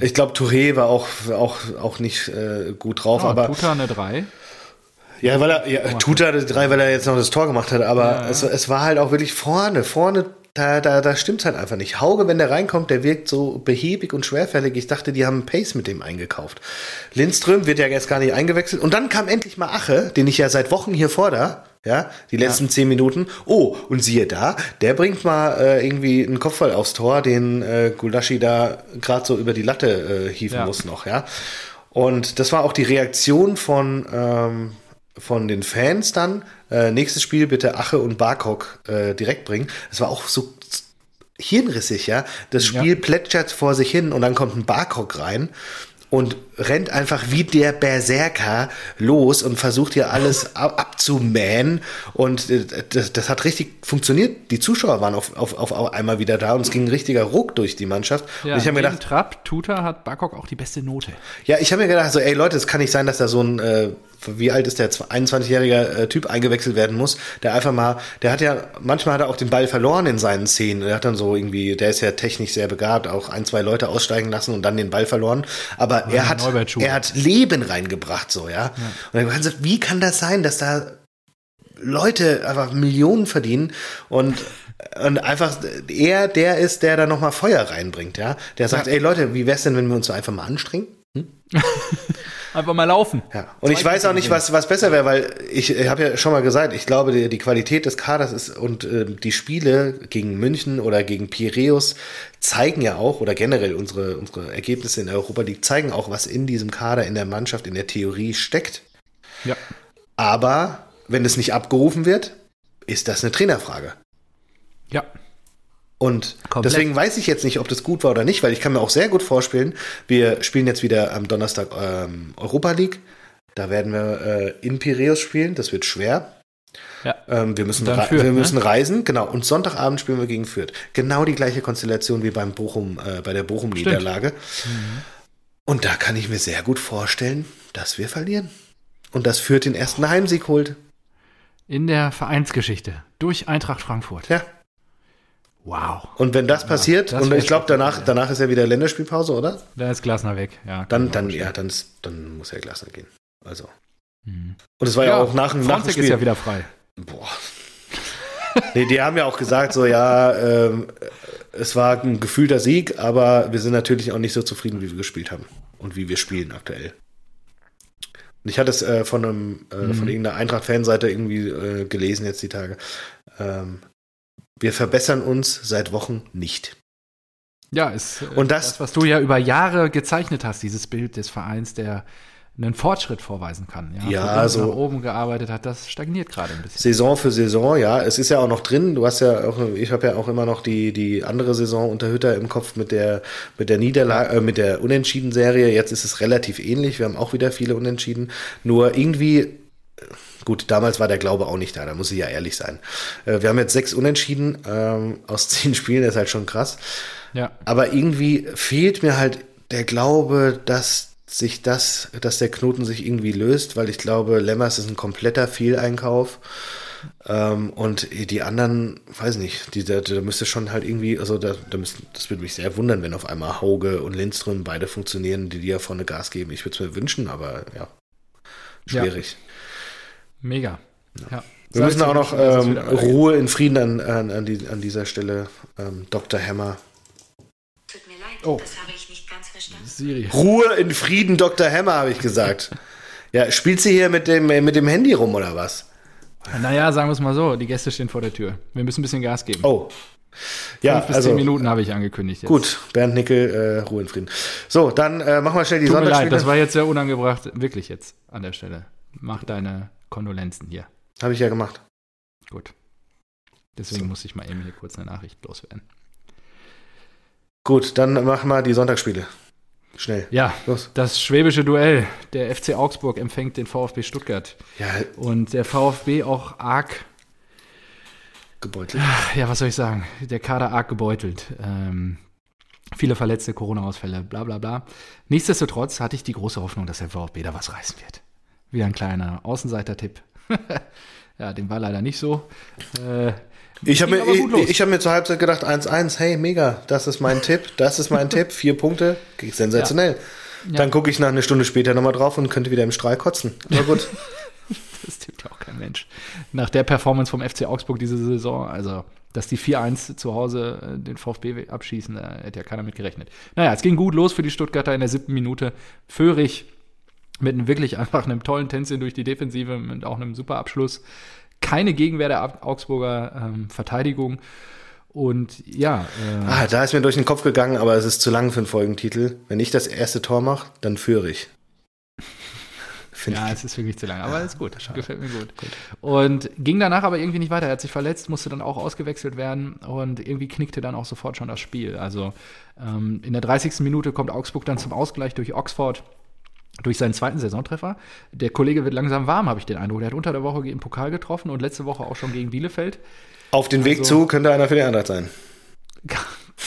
ich glaube, Touré war auch, auch, auch nicht äh, gut drauf. Oh, aber Tuta eine 3. Ja, weil er, ja, tut er drei, weil er jetzt noch das Tor gemacht hat, aber ja, ja. Es, es war halt auch wirklich vorne, vorne da, da, da stimmt halt einfach nicht. Hauge, wenn der reinkommt, der wirkt so behäbig und schwerfällig. Ich dachte, die haben Pace mit dem eingekauft. Lindström wird ja jetzt gar nicht eingewechselt. Und dann kam endlich mal Ache, den ich ja seit Wochen hier fordere. Ja, die letzten ja. zehn Minuten. Oh, und siehe da, der bringt mal äh, irgendwie einen Kopfball aufs Tor, den äh, Gulaschi da gerade so über die Latte äh, hieven ja. muss noch, ja. Und das war auch die Reaktion von, ähm, von den Fans dann, äh, nächstes Spiel bitte Ache und Barkok äh, direkt bringen. Es war auch so hirnrissig, ja. Das Spiel ja. plätschert vor sich hin und dann kommt ein Barkok rein und rennt einfach wie der Berserker los und versucht hier alles ab abzumähen. Und äh, das, das, hat richtig funktioniert. Die Zuschauer waren auf, auf, auf einmal wieder da und es ging ein richtiger Ruck durch die Mannschaft. Ja, und ich habe mir gedacht, Trapp, Tuta hat Barkok auch die beste Note. Ja, ich habe mir gedacht, so, ey Leute, es kann nicht sein, dass da so ein äh, wie alt ist der 21-jährige äh, Typ eingewechselt werden muss, der einfach mal, der hat ja, manchmal hat er auch den Ball verloren in seinen Szenen. Er hat dann so irgendwie, der ist ja technisch sehr begabt, auch ein, zwei Leute aussteigen lassen und dann den Ball verloren. Aber ja, er hat, er hat Leben reingebracht, so, ja. ja. Und dann gesagt, wie kann das sein, dass da Leute einfach Millionen verdienen und und einfach er der ist, der da nochmal Feuer reinbringt, ja. Der sagt, ja. ey Leute, wie wär's denn, wenn wir uns so einfach mal anstrengen? Hm? Einfach mal laufen. Ja. Und Zwei ich weiß auch nicht, was, was besser wäre, weil ich, ich habe ja schon mal gesagt, ich glaube, die, die Qualität des Kaders ist und äh, die Spiele gegen München oder gegen Piräus zeigen ja auch, oder generell unsere, unsere Ergebnisse in der Europa League zeigen auch, was in diesem Kader, in der Mannschaft, in der Theorie steckt. Ja. Aber wenn es nicht abgerufen wird, ist das eine Trainerfrage. Ja. Und Komplett. deswegen weiß ich jetzt nicht, ob das gut war oder nicht, weil ich kann mir auch sehr gut vorstellen, wir spielen jetzt wieder am Donnerstag ähm, Europa League. Da werden wir äh, in Piräus spielen. Das wird schwer. Ja. Ähm, wir müssen, Fürth, wir müssen ne? reisen, genau. Und Sonntagabend spielen wir gegen Fürth. Genau die gleiche Konstellation wie beim Bochum, äh, bei der Bochum-Niederlage. Mhm. Und da kann ich mir sehr gut vorstellen, dass wir verlieren. Und dass Fürth den ersten Heimsieg holt. In der Vereinsgeschichte. Durch Eintracht Frankfurt. Ja. Wow. Und wenn das passiert, ja, das und ich glaube, danach, danach ist ja wieder Länderspielpause, oder? Da ist Glasner weg, ja. Dann, dann, ja, dann, dann muss ja Glasner gehen. Also. Mhm. Und es war ja, ja, auch nach, nach dem Spiel. ist ja wieder frei. Boah. nee, die haben ja auch gesagt, so, ja, ähm, es war ein gefühlter Sieg, aber wir sind natürlich auch nicht so zufrieden, wie wir gespielt haben und wie wir spielen aktuell. Und ich hatte es äh, von, einem, äh, mhm. von irgendeiner Eintracht-Fanseite irgendwie äh, gelesen jetzt die Tage. Ähm, wir verbessern uns seit Wochen nicht. Ja, ist äh, und das, das, was du ja über Jahre gezeichnet hast, dieses Bild des Vereins, der einen Fortschritt vorweisen kann. Ja, Ja, so so- nach oben gearbeitet hat, das stagniert gerade ein bisschen. Saison für Saison, ja. Es ist ja auch noch drin. Du hast ja auch, ich habe ja auch immer noch die, die andere Saison unter Hütter im Kopf mit der, mit der Niederlage, äh, mit der Unentschieden-Serie. Jetzt ist es relativ ähnlich. Wir haben auch wieder viele Unentschieden. Nur irgendwie, gut, damals war der Glaube auch nicht da, da muss ich ja ehrlich sein. Äh, Wir haben jetzt sechs Unentschieden ähm, aus zehn Spielen, das ist halt schon krass. Ja, Aber irgendwie fehlt mir halt der Glaube, dass sich das, dass der Knoten sich irgendwie löst, weil ich glaube, Lemmers ist ein kompletter Fehleinkauf. Ähm, und die anderen, weiß nicht, die, da, da müsste schon halt irgendwie, also da, da müssten, das würde mich sehr wundern, wenn auf einmal Hauge und Lindström beide funktionieren, die dir vorne Gas geben. Ich würde es mir wünschen, aber ja, schwierig. Mega. Ja. Wir müssen auch noch ähm. Ruhe in Frieden an, an, an, die, an dieser Stelle. Ähm, Dr. Hammer. Tut mir leid, Oh. das habe ich nicht ganz verstanden. Siri. Ruhe in Frieden, Dr. Hammer, habe ich gesagt. Ja, spielt sie hier mit dem, mit dem Handy rum oder was? Naja, sagen wir es mal so, die Gäste stehen vor der Tür. Wir müssen ein bisschen Gas geben. Oh. Ja, Fünf bis also zehn Minuten habe ich angekündigt. Jetzt. gut, Bernd Nickel, äh, Ruhe in Frieden. So, dann äh, machen wir schnell die Tut mir leid, Sonntagsspiele. das war jetzt sehr unangebracht. Wirklich jetzt an der Stelle. Mach deine Kondolenzen hier. Habe ich ja gemacht. Gut. Deswegen muss ich mal eben hier kurz eine Nachricht loswerden. Gut, dann machen wir die Sonntagsspiele. Schnell. Ja, Los. das schwäbische Duell. Der FC Augsburg empfängt den VfB Stuttgart. Ja, Und der VfB auch arg, gebeutelt. ja, was soll ich sagen, der Kader arg gebeutelt. Ähm, viele verletzte Corona-Ausfälle, bla bla bla. Nichtsdestotrotz hatte ich die große Hoffnung, dass der VfB da was reißen wird. Wieder ein kleiner Außenseiter-Tipp. ja, dem war leider nicht so. Äh, Ich habe mir, ich, ich hab mir zur Halbzeit gedacht, 1-1, hey, mega, das ist mein Tipp, das ist mein Tipp, vier Punkte, sensationell. Dann gucke ich nach einer Stunde später nochmal drauf und könnte wieder im Strahl kotzen. Aber gut. Das tippt ja auch kein Mensch. Nach der Performance vom FC Augsburg diese Saison, also dass die 4-1 zu Hause äh, den VfB abschießen, da hätte ja keiner mit gerechnet. Naja, es ging gut los für die Stuttgarter in der siebten Minute. Föhrig mit einem wirklich einfach einem tollen Tänzchen durch die Defensive und auch einem super Abschluss. Keine Gegenwehr der Augsburger ähm, Verteidigung. Und ja, äh, Ah, da ist mir durch den Kopf gegangen, aber es ist zu lang für einen Folgentitel. Wenn ich das erste Tor mache, dann führe ich. Find Ja, es ist wirklich zu lang, aber ist gut. Gefällt mir gut. Und ging danach aber irgendwie nicht weiter. Er hat sich verletzt, musste dann auch ausgewechselt werden und irgendwie knickte dann auch sofort schon das Spiel. Also ähm, in der 30. Minute kommt Augsburg dann zum Ausgleich durch Oxford. Durch seinen zweiten Saisontreffer. Der Kollege wird langsam warm, habe ich den Eindruck. Der hat unter der Woche im Pokal getroffen und letzte Woche auch schon gegen Bielefeld. Auf den Weg Also- zu könnte einer für die Eintracht sein.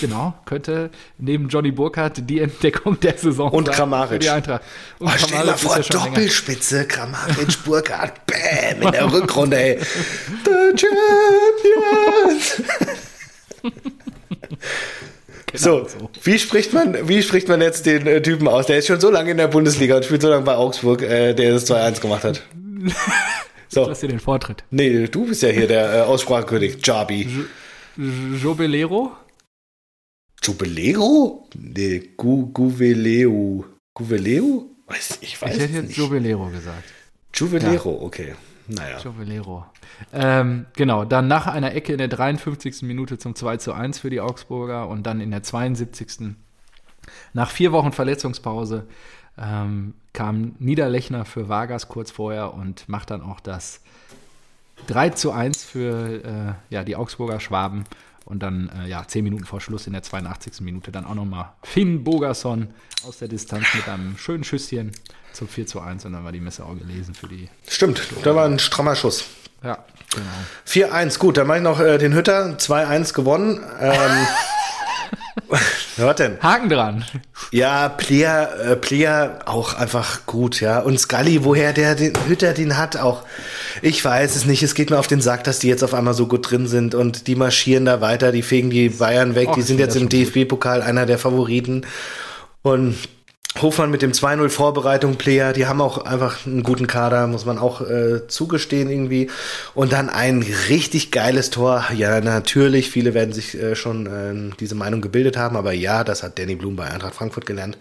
Genau, könnte neben Johnny Burkhardt die Entdeckung der Saison Und sein Kramaric. für die Eintracht. Und Oh, stell dir mal vor, länger- Doppelspitze, Kramaric, Burkhardt, bam, in der Rückrunde, ey. The Champions! Genau So, wie spricht man, wie spricht man jetzt den äh, Typen aus? Der ist schon so lange in der Bundesliga und spielt so lange bei Augsburg, äh, der das 2-1 gemacht hat. So, Lass dir den Vortritt. nee, du bist ja hier der äh, Aussprachekönig, Jabi. Jobelero? Jubileo? Nee, Gu Guveleu. Guveleu? Weiß, ich weiß Ich hätte jetzt nicht. Jobelero gesagt. Jubilero, okay. Naja. Jobelero. Ähm, genau, dann nach einer Ecke in der 53. Minute zum 2 zu 1 für die Augsburger und dann in der 72. Nach vier Wochen Verletzungspause ähm, kam Niederlechner für Vargas kurz vorher und macht dann auch das 3 zu 1 für äh, ja, die Augsburger Schwaben. Und dann, äh, ja, zehn Minuten vor Schluss in der 82. Minute dann auch nochmal Finn Bogerson aus der Distanz mit einem schönen Schüsschen zum 4 zu 1 und dann war die Messe auch gelesen für die. Stimmt, da war ein strammer Schuss. Ja, genau. 4-1, gut, dann mache ich noch äh, den Hütter, 2-1 gewonnen. Ähm, was denn? Haken dran. Ja, Player, äh, Player auch einfach gut, ja. Und Scully, woher der den Hütter den hat, auch. Ich weiß es nicht. Es geht mir auf den Sack, dass die jetzt auf einmal so gut drin sind und die marschieren da weiter, die fegen die Bayern weg, Och, die sind jetzt im DFB-Pokal einer der Favoriten. Und Hofmann mit dem 2-0 Vorbereitung, Player, die haben auch einfach einen guten Kader, muss man auch äh, zugestehen irgendwie. Und dann ein richtig geiles Tor. Ja, natürlich, viele werden sich äh, schon äh, diese Meinung gebildet haben, aber ja, das hat Danny Blum bei Eintracht Frankfurt gelernt.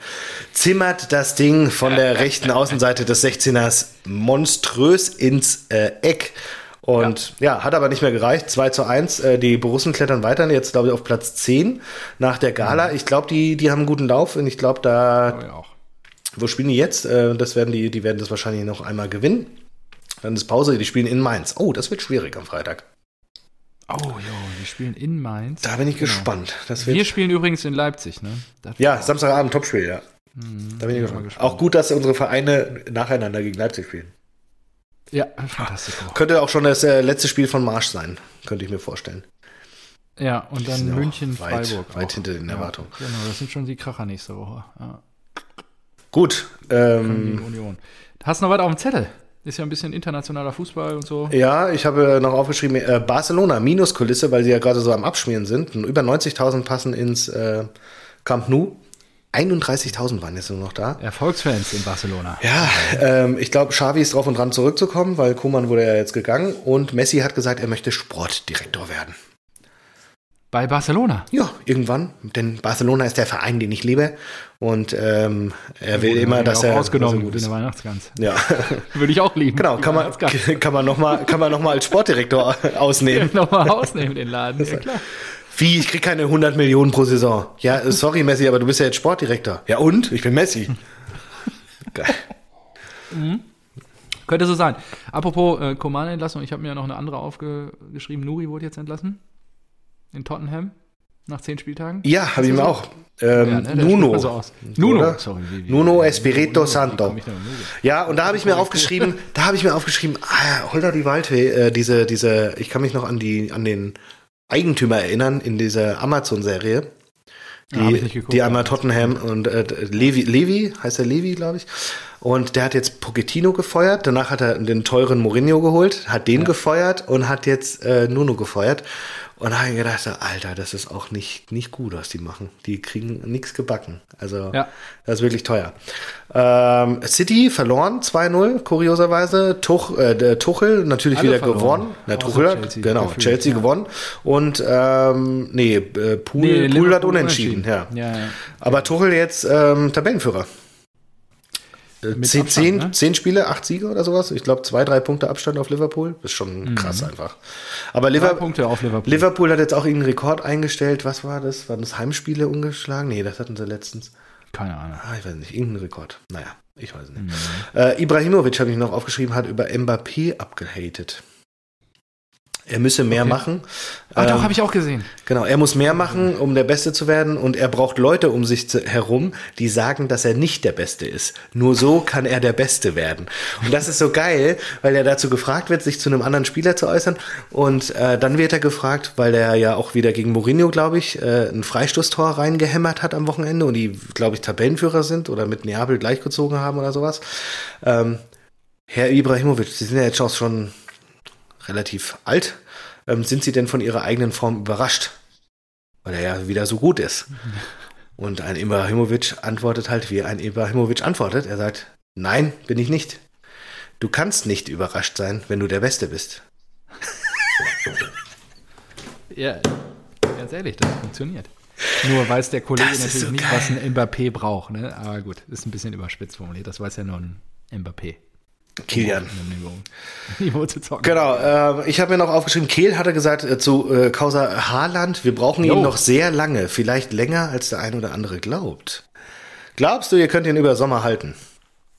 Zimmert das Ding von der rechten Außenseite des 16ers monströs ins äh, Eck. Und ja. hat aber nicht mehr gereicht. 2 zu 1. Äh, die Borussen klettern weiter. Jetzt, glaube ich, auf Platz 10 nach der Gala. Ich glaube, die, die haben einen guten Lauf und ich glaube, da ja auch. Wo spielen die jetzt? Äh, das werden die, die werden das wahrscheinlich noch einmal gewinnen. Dann ist Pause, die spielen in Mainz. Oh, das wird schwierig am Freitag. Oh, jo, wir spielen in Mainz. Da bin ich Genau. gespannt. Wir spielen übrigens in Leipzig, ne? Das- ja, Samstagabend Topspiel, ja. Da bin ich gespannt. Auch gut, dass unsere Vereine nacheinander gegen Leipzig spielen. Ja, fantastisch. Könnte auch schon das äh, letzte Spiel von Marsch sein, könnte ich mir vorstellen. Ja, und dann ja München, weit- Freiburg. weit auch. hinter den ja, Erwartungen. Genau, das sind schon die Kracher nächste Woche. Ja. Gut, ähm, Union. Hast du noch weiter auf dem Zettel? Ist ja ein bisschen internationaler Fußball und so. ja, ich habe noch aufgeschrieben, äh, Barcelona, Minuskulisse, weil sie ja gerade so am Abschmieren sind. Über 90.000 passen ins äh, Camp Nou. 31.000 waren jetzt nur noch da. Erfolgsfans in Barcelona. Ja, ähm, ich glaube, Xavi ist drauf und dran zurückzukommen, weil Kuman wurde ja jetzt gegangen und Messi hat gesagt, er möchte Sportdirektor werden. Bei Barcelona. Ja, irgendwann, denn Barcelona ist der Verein, den ich liebe und ähm, er will immer, dass auch er ausgenommen er gut in der ist. Weihnachtsgans. Ja, Würde ich auch lieben. genau, kann man, kann man nochmal kann man noch mal als Sportdirektor ausnehmen. nochmal ausnehmen, den Laden. Ja, klar. Wie, ich krieg keine 100 Millionen pro Saison. Ja, sorry Messi, aber du bist ja jetzt Sportdirektor. Ja und? Ich bin Messi. Geil. Könnte so sein. Apropos äh, Coman-Entlassung, ich habe mir ja noch eine andere aufgeschrieben. Nuri wurde jetzt entlassen. In Tottenham. Nach zehn Spieltagen. Ja, habe ich mir auch. Ähm, Ja, ne, Nuno. So aus. Nuno. Sorry, wie, wie, Nuno Espirito wie Santo. Ja, und da habe ich mir aufgeschrieben, da habe ich mir aufgeschrieben, ah, Holder die Waldfee, äh, diese, diese, ich kann mich noch an die, an den Eigentümer erinnern in dieser Amazon-Serie. Ja, Die, geguckt, die einmal Tottenham und äh, Levi, Levi, heißt er Levi, glaube ich. Und der hat jetzt Pochettino gefeuert, danach hat er den teuren Mourinho geholt, hat den gefeuert und hat jetzt äh, Nuno gefeuert. Und da habe ich gedacht, Alter, das ist auch nicht, nicht gut, was die machen. Die kriegen nichts gebacken. Also, Ja. das ist wirklich teuer. Ähm, City verloren 2-0, kurioserweise. Tuch, äh, Tuchel natürlich Alle wieder verloren. gewonnen. Na, Tuchel, hat- Chelsea, genau, gefühlt, Chelsea ja. gewonnen. Und, ähm, nee, äh, Pool, Nee, Pool hat unentschieden, ja. Ja, ja. Aber Tuchel jetzt ähm, Tabellenführer. Äh, Zehn, zehn, ne? zehn Spiele, acht Siege oder sowas. Ich glaube, zwei, drei Punkte Abstand auf Liverpool. Das ist schon krass einfach. Aber Liverpool, Punkte auf Liverpool. Liverpool hat jetzt auch irgendeinen Rekord eingestellt. Was war das? Waren das Heimspiele ungeschlagen? Nee, das hatten sie letztens. Keine Ahnung. Ah, ich weiß nicht, irgendein Rekord. Naja, ich weiß Mhm. nicht. Äh, Ibrahimovic habe ich noch aufgeschrieben, hat über Mbappé abgehatet. Er müsse mehr Okay. machen. Ach, Ähm, doch, habe ich auch gesehen. Genau, er muss mehr machen, um der Beste zu werden und er braucht Leute um sich zu, herum, die sagen, dass er nicht der Beste ist. Nur so kann er der Beste werden. Und das ist so geil, weil er dazu gefragt wird, sich zu einem anderen Spieler zu äußern und äh, dann wird er gefragt, weil er ja auch wieder gegen Mourinho, glaube ich, äh, ein Freistoßtor reingehämmert hat am Wochenende und die, glaube ich, Tabellenführer sind oder mit Neapel gleichgezogen haben oder sowas. Ähm, Herr Ibrahimovic, Sie sind ja jetzt auch schon relativ alt. Ähm, sind Sie denn von Ihrer eigenen Form überrascht? Weil er ja wieder so gut ist. Und ein Ibrahimovic antwortet halt, wie ein Ibrahimovic antwortet. Er sagt, nein, bin ich nicht. Du kannst nicht überrascht sein, wenn du der Beste bist. Ja, ganz ehrlich, das funktioniert. Nur weiß der Kollege Das natürlich so nicht, geil. was ein Mbappé braucht. Ne? Aber gut, ist ein bisschen überspitzt formuliert. Das weiß ja nur ein Mbappé. Kilian. Niveau zu zocken. Genau, äh, ich habe mir noch aufgeschrieben, Kehl hatte gesagt äh, zu äh, Causa Haaland, wir brauchen Jo. ihn noch sehr lange, vielleicht länger, als der ein oder andere glaubt. Glaubst du, ihr könnt ihn über Sommer halten?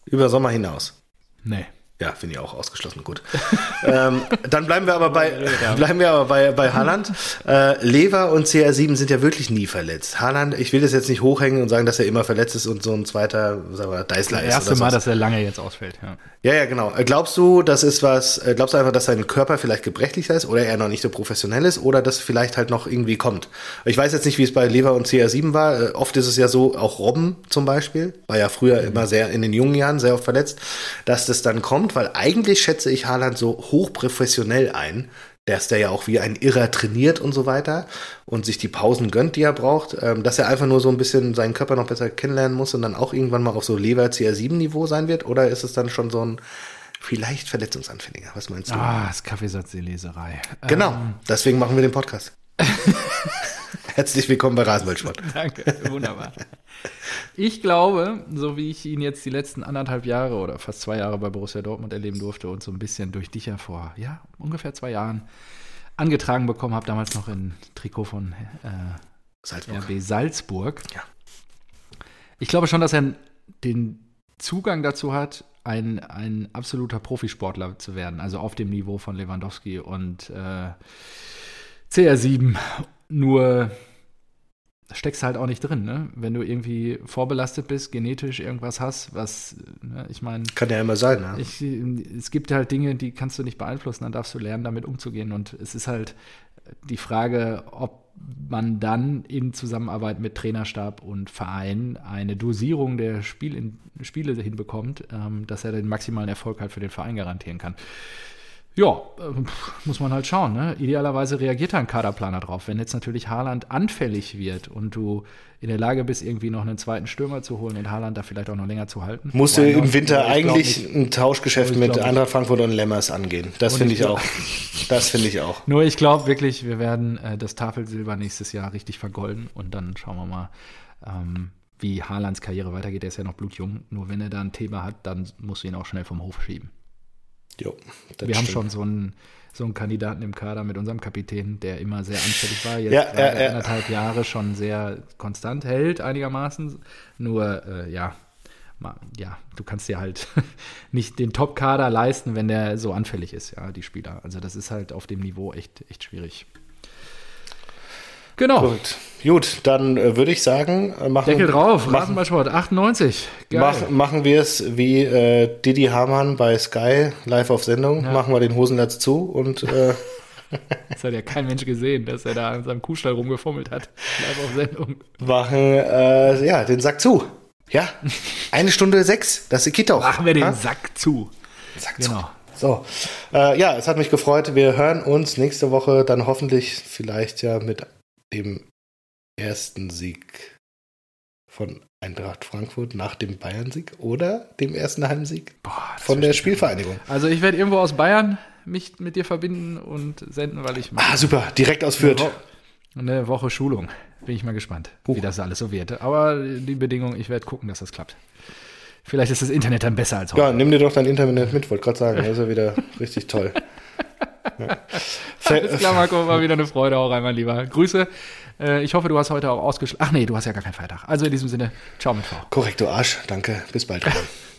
Über Sommer hinaus? Nee. Ja, finde ich auch ausgeschlossen gut. ähm, dann bleiben wir aber bei, bleiben wir aber bei, bei Haaland. Äh, Lever und CR7 sind ja wirklich nie verletzt. Haaland, ich will das jetzt nicht hochhängen und sagen, dass er immer verletzt ist und so ein zweiter, sagen wir, Deißler Das ist. erste oder Mal, dass er lange jetzt ausfällt. Ja. Ja, ja, genau. Äh, Glaubst du, das ist was, äh, glaubst du einfach, dass sein Körper vielleicht gebrechlicher ist oder er noch nicht so professionell ist oder das vielleicht halt noch irgendwie kommt? Ich weiß jetzt nicht, wie es bei Lever und CR7 war. Äh, Oft ist es ja so, auch Robben zum Beispiel, war ja früher immer sehr, in den jungen Jahren sehr oft verletzt, dass das dann kommt, weil eigentlich schätze ich Haaland so hochprofessionell ein, dass der ja auch wie ein Irrer trainiert und so weiter und sich die Pausen gönnt, die er braucht, ähm, dass er einfach nur so ein bisschen seinen Körper noch besser kennenlernen muss und dann auch irgendwann mal auf so Lever CR7-Niveau sein wird? Oder ist es dann schon so ein vielleicht verletzungsanfälliger? Was meinst du? Ah, das Kaffeesatzleserei. genau, Ähm, deswegen machen wir den Podcast. Herzlich willkommen bei Rasenballsport. Danke, wunderbar. Ich glaube, so wie ich ihn jetzt die letzten anderthalb Jahre oder fast zwei Jahre bei Borussia Dortmund erleben durfte und so ein bisschen durch dich ja vor, ja, ungefähr zwei Jahren angetragen bekommen habe, damals noch in Trikot von äh, Salzburg. RB Salzburg. Ja. Ich glaube schon, dass er den Zugang dazu hat, ein, ein absoluter Profisportler zu werden, also auf dem Niveau von Lewandowski und äh, CR7. Nur steckst halt auch nicht drin, ne? Wenn du irgendwie vorbelastet bist, genetisch irgendwas hast, was, ne? ich meine. Kann ja immer sein, ne? Ich, es gibt halt Dinge, die kannst du nicht beeinflussen, dann darfst du lernen, damit umzugehen. Und es ist halt die Frage, ob man dann in Zusammenarbeit mit Trainerstab und Verein eine Dosierung der Spiel Spiele hinbekommt, ähm, dass er den maximalen Erfolg halt für den Verein garantieren kann. Ja, äh, muss man halt schauen. Ne? Idealerweise reagiert ein Kaderplaner drauf. Wenn jetzt natürlich Haaland anfällig wird und du in der Lage bist, irgendwie noch einen zweiten Stürmer zu holen und Haaland da vielleicht auch noch länger zu halten. Musst du im Winter eigentlich ein Tauschgeschäft mit Eintracht Frankfurt und Lemmers angehen. Das finde ich, ich auch. Das finde ich auch. Nur ich glaube wirklich, wir werden äh, das Tafelsilber nächstes Jahr richtig vergolden und dann schauen wir mal, ähm, wie Haalands Karriere weitergeht. Er ist ja noch blutjung. Nur wenn er da ein Thema hat, dann musst du ihn auch schnell vom Hof schieben. Jo, wir stimmt. haben schon so einen, so einen Kandidaten im Kader mit unserem Kapitän, der immer sehr anfällig war. Jetzt ja, äh, äh, anderthalb Jahre schon sehr konstant hält, einigermaßen. Nur, äh, ja, ja, du kannst dir halt nicht den Top-Kader leisten, wenn der so anfällig ist, ja, die Spieler. Also das ist halt auf dem Niveau echt, echt schwierig. Genau. Gut, Gut dann äh, würde ich sagen, äh, machen Deckel drauf, Rasenballsport 98. Mach, machen wir es wie äh, Didi Hamann bei Sky live auf Sendung. Ja. Machen wir den Hosenlatz zu und. Äh, das hat ja kein Mensch gesehen, dass er da an seinem Kuhstall rumgefummelt hat. Live auf Sendung. Machen, äh, ja, den Sack zu. Ja, eine Stunde sechs, das geht doch. Machen wir den ha? Sack zu. Sack genau. zu. So, äh, ja, es hat mich gefreut. Wir hören uns nächste Woche dann hoffentlich vielleicht ja mit dem ersten Sieg von Eintracht Frankfurt nach dem Bayern-Sieg oder dem ersten Heimsieg Boah, von der Spielvereinigung. Also ich werde irgendwo aus Bayern mich mit dir verbinden und senden, weil ich Ah, super, direkt aus Fürth. Eine, Wo eine Woche Schulung. Bin ich mal gespannt, Huch. wie das alles so wird. Aber die Bedingung, ich werde gucken, dass das klappt. Vielleicht ist das Internet dann besser als heute. Ja, nimm dir doch dein Internet mit, wollte gerade sagen. Das ist ja wieder richtig toll. Ja. Alles klar, Marco, war wieder eine Freude auch einmal, lieber. Grüße. Äh, ich hoffe, du hast heute auch ausgeschlafen. Ach nee, du hast ja gar keinen Feiertag. Also in diesem Sinne, ciao mit V. Korrekt, du Arsch. Danke. Bis bald.